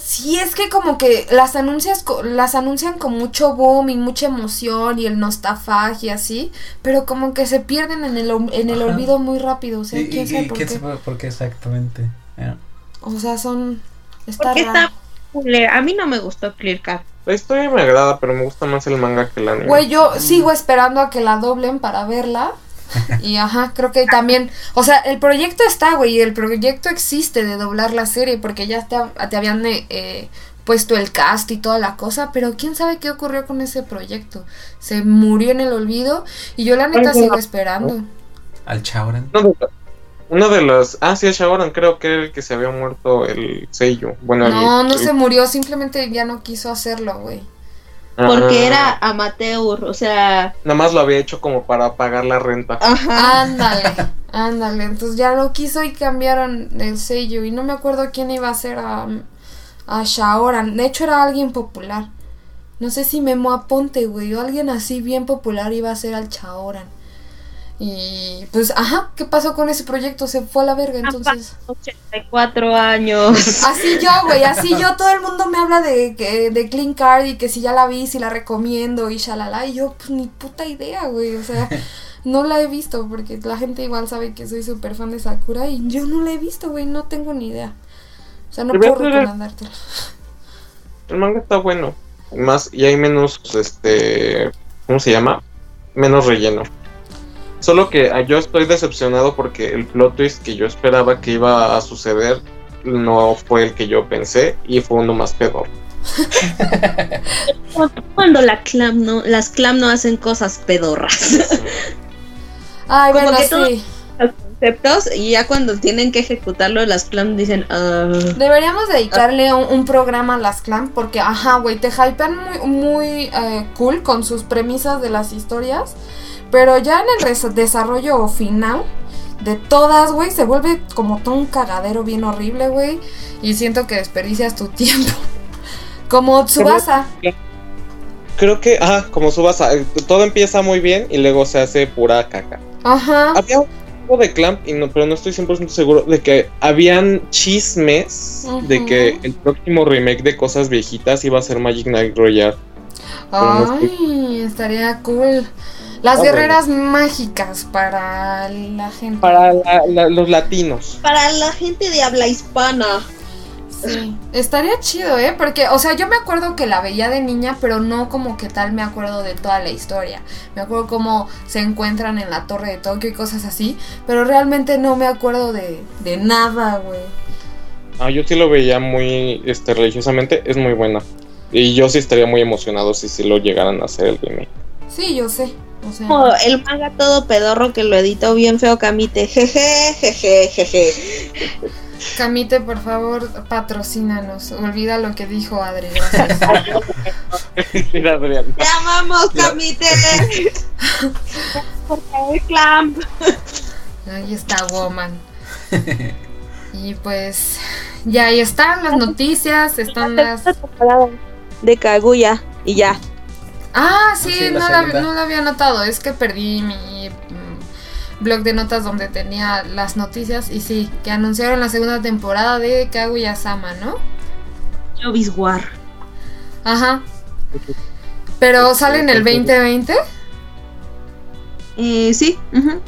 Sí, es que como que las anuncias las anuncian con mucho boom y mucha emoción y el nostafag y así, pero como que se pierden en el, en el Ajá. olvido muy rápido, o sea, ¿Y, quién y- sabe y por qué. por qué exactamente? Eh, O sea, son está Porque raro. está. A mí no me gustó Clear Card. La historia me agrada, pero me gusta más el manga que el anime. Güey, yo sigo esperando a que la doblen para verla. [LAUGHS] Y ajá, creo que también, o sea, el proyecto está, güey, el proyecto existe de doblar la serie porque ya te, te habían eh, puesto el cast y toda la cosa, pero quién sabe qué ocurrió con ese proyecto. Se murió en el olvido y yo la neta sigo esperando. Al Chauran. Una de, las. Ah, sí, Shaoran, creo que era el que se había muerto el sello. Bueno, el- No, no el- se murió, simplemente ya no quiso hacerlo, güey. Porque Ah, era amateur, o sea. Nada más lo había hecho como para pagar la renta. Ajá. Ándale, ándale. Entonces ya lo quiso y cambiaron el sello. Y no me acuerdo quién iba a ser a, a Shaoran. De hecho, era alguien popular. No sé si Memo Aponte, güey. O alguien así bien popular iba a ser al Shaoran. Y pues, ajá, ¿qué pasó con ese proyecto? Se fue a la verga, entonces. 84 años. [LAUGHS] Así yo, güey, así yo, todo el mundo me habla de, que- de Clean Card y que si ya la vi, si la recomiendo y shalala, y yo, pues ni puta idea, güey, o sea, [LAUGHS] no la he visto porque la gente igual sabe que soy súper fan de Sakura y yo no la he visto, güey, no tengo ni idea. O sea, no puedo recomendártela. El manga está bueno. Más, y hay menos, este. ¿Cómo se llama? Menos relleno. Solo que ah, yo estoy decepcionado porque el plot twist que yo esperaba que iba a suceder no fue el que yo pensé y fue uno más peor. [LAUGHS] Cuando la clam no, las clam no hacen cosas pedorras. Ay, Como bueno, todo- sí. Conceptos y ya cuando tienen que ejecutarlo las clam dicen "Ah". Deberíamos dedicarle un, un programa a las clan porque, ajá, güey, te hypean muy, muy eh, cool con sus premisas de las historias, pero ya en el desarrollo final de todas, güey, se vuelve como todo un cagadero bien horrible, güey, y siento que desperdicias tu [LAUGHS] tiempo. Como Tsubasa. Creo que, ah, como subas, a- todo empieza muy bien y luego se hace pura caca. Ajá. Había un de Clamp, y no, pero no estoy 100% seguro de que habían chismes de que el próximo remake de cosas viejitas iba a ser Magic Knight Royale. no Ay, estaría cool. Las Ah, guerreras mágicas para la gente. Para la- la- los latinos. Para la gente de habla hispana. Sí, estaría chido, ¿eh? Porque, o sea, yo me acuerdo que la veía de niña, pero no como que tal me acuerdo de toda la historia. Me acuerdo cómo se encuentran en la torre de Tokio y cosas así, pero realmente no me acuerdo de, de nada, güey. Ah, yo sí lo veía muy este, religiosamente, es muy buena. Y yo sí estaría muy emocionado si sí lo llegaran a hacer el remake. Sí, yo sé. O sea, Como el manga todo pedorro que lo editó bien feo Camite. Jeje, jeje, jeje. Camite, por favor, patrocínanos. Olvida lo que dijo Adri, gracias. [LAUGHS] Te amamos, Camite. Por favor, clam. Ahí está, woman. Y pues, ya ahí están las noticias, están las... De Kaguya y ya. Ah, sí, no, la, no lo había notado. Es que perdí mi mm, blog de notas donde tenía las noticias. Y sí, que anunciaron la segunda temporada de Kaguya-sama, ¿no? Jovis War. Ajá. Pero sale en el 2020. Eh, sí. ujú.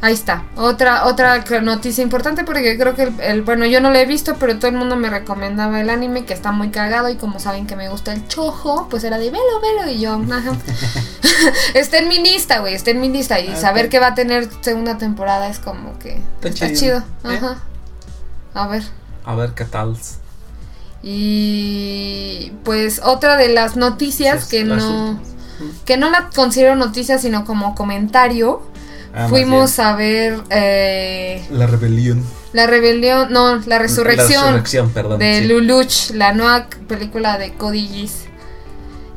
Ahí está. Otra otra noticia importante porque creo que el, el- bueno, yo no lo he visto, pero todo el mundo me recomendaba el anime que está muy cagado y como saben que me gusta el chojo, pues era de velo, velo y yo, ajá. [LAUGHS] [LAUGHS] está en mi lista, güey, está en mi lista y Ah, saber que va a tener segunda temporada es como que Está está chido. chido. Ajá. A ver. A ver qué tal. Y pues otra de las noticias Sí, que no últimas. que no la considero noticia sino como comentario, Ah, fuimos a ver eh. La rebelión. La rebelión, no, la resurrección, La resurrección, perdón. de sí. Luluch, la nueva película de Cody Gis.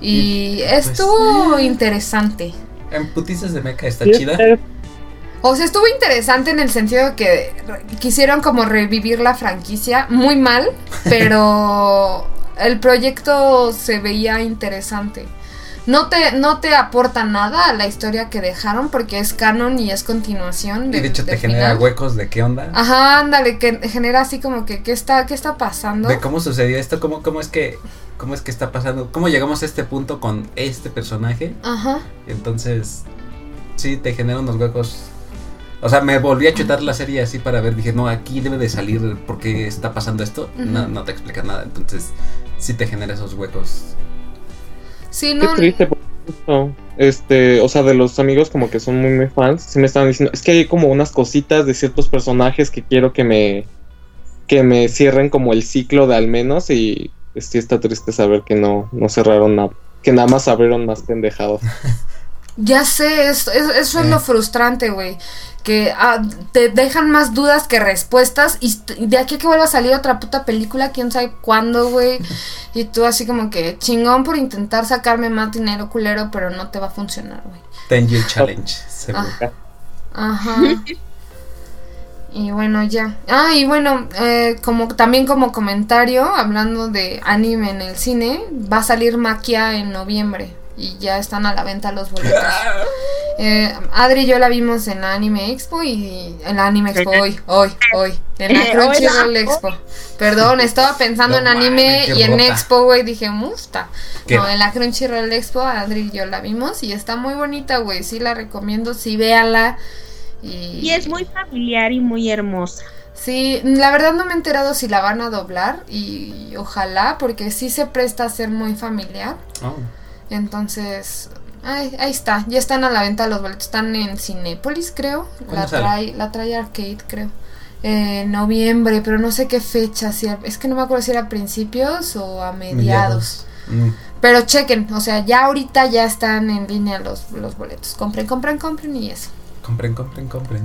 Y Y, pues, estuvo eh. interesante. En putizas de meca está Sí, chida. O sea, estuvo interesante en el sentido de que quisieron como revivir la franquicia, muy mal, [LAUGHS] pero el proyecto se veía interesante. No te, no te aporta nada a la historia que dejaron porque es canon y es continuación. Y del- de hecho te genera huecos de qué onda. Ajá, ándale, que genera así como que qué está, qué está pasando. De cómo sucedió esto, cómo, cómo es que cómo es que está pasando, cómo llegamos a este punto con este personaje. Ajá. Entonces, sí, te genera unos huecos. O sea, me volví a chutar la serie así para ver. Dije, no, aquí debe de salir por qué está pasando esto. no, no te explica nada. Entonces, sí te genera esos huecos. Sí, Qué triste, por justo, Este, o sea, de los amigos como que son muy, muy fans, sí me estaban diciendo, es que hay como unas cositas de ciertos personajes que quiero que me, que me cierren como el ciclo de al menos y sí está triste saber que no, no cerraron nada, que nada más abrieron más pendejados. [LAUGHS] Ya sé, es- es- eso es Eh. lo frustrante, güey. Que ah, te dejan más dudas que respuestas y de aquí a que vuelva a salir otra puta película, quién sabe cuándo, güey. Y tú así como que chingón por intentar sacarme más dinero culero, pero no te va a funcionar, güey. Ten Year Challenge. seguro. Ah. Ajá. [LAUGHS] Y bueno, ya. Ah, y bueno, eh, como también como comentario, hablando de anime en el cine, va a salir Maquia en noviembre y ya están a la venta los boletos. [LAUGHS] Eh, Adri y yo la vimos en la Anime Expo y en la Anime Expo hoy, hoy, hoy, en la Eh, Crunchyroll. Expo. Perdón, estaba pensando No en anime y en rota. Expo, güey, dije, musta. No, en la Crunchyroll Expo, Adri y yo la vimos y está muy bonita, güey, sí la recomiendo, sí véala. Y, Y es muy familiar y muy hermosa. Sí, la verdad no me he enterado si la van a doblar y ojalá, porque sí se presta a ser muy familiar. Oh. Entonces, Ahí, ahí está, ya están a la venta los boletos, están en Cinépolis, creo. ¿Cuándo La sale? trae, la trae Arcade, creo. En noviembre, pero no sé qué fecha, si a- es que no me acuerdo si era a principios o a mediados. Mm. Pero chequen, o sea, ya ahorita ya están en línea los, los boletos. Compren, compren, compren y eso. Compren, compren, compren.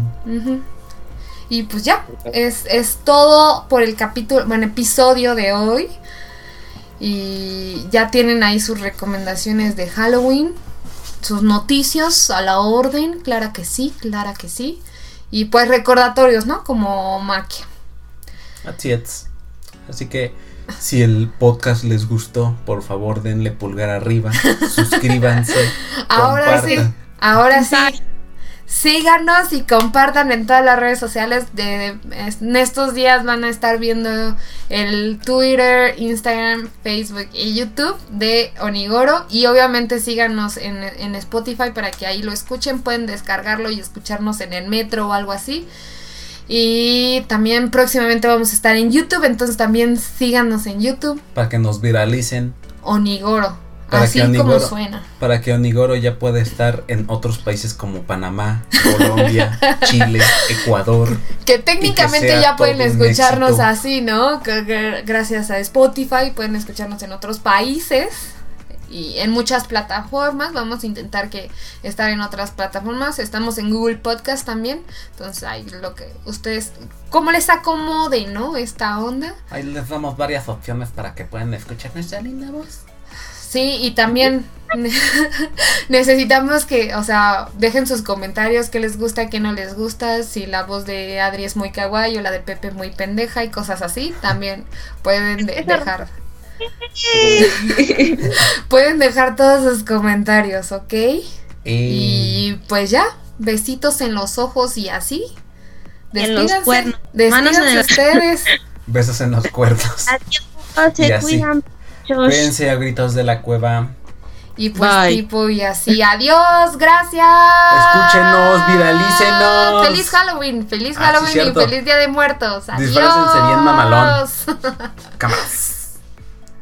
Y pues ya, es, es todo por el capítulo, bueno, episodio de hoy. Y ya tienen ahí sus recomendaciones de Halloween, sus noticias a la orden, clara que sí, clara que sí. Y pues recordatorios, ¿no? Como maquia. Así es. Así que si el podcast les gustó, por favor denle pulgar arriba, [LAUGHS] suscríbanse. Ahora sí, ahora sí. Síganos y compartan en todas las redes sociales. De, en estos días van a estar viendo el Twitter, Instagram, Facebook y YouTube de Onigoro. Y obviamente síganos en, en Spotify para que ahí lo escuchen. Pueden descargarlo y escucharnos en el metro o algo así. Y también próximamente vamos a estar en YouTube. Entonces también síganos en YouTube. Para que nos viralicen. Onigoro. Para así que como Onigoro- suena. Para que Onigoro ya pueda estar en otros países como Panamá, Colombia, [LAUGHS] Chile, Ecuador. Que técnicamente ya pueden escucharnos así, ¿no? Gracias a Spotify pueden escucharnos en otros países y en muchas plataformas. Vamos a intentar que estar en otras plataformas. Estamos en Google Podcast también. Entonces, ahí lo que ustedes, ¿cómo les acomode, no? Esta onda. Ahí les damos varias opciones para que puedan escuchar nuestra linda voz. Sí, y también [LAUGHS] necesitamos que, o sea, dejen sus comentarios, qué les gusta, qué no les gusta, si la voz de Adri es muy kawaii o la de Pepe muy pendeja y cosas así, también pueden de- dejar. [LAUGHS] pueden dejar todos sus comentarios, ¿ok? Y pues ya, besitos en los ojos y así. En los Despídanse, cuernos. Manos en despídanse el- [LAUGHS] ustedes. besos en los cuernos. Adiós, Y se así. Cuídense a gritos de la cueva. Y pues Bye. tipo y así. Adiós, gracias. Escúchenos, viralícenos. Feliz Halloween, feliz Ah, sí, Halloween y feliz Día de Muertos. Adiós. Disfrácense bien mamalón. Cámaras. [LAUGHS]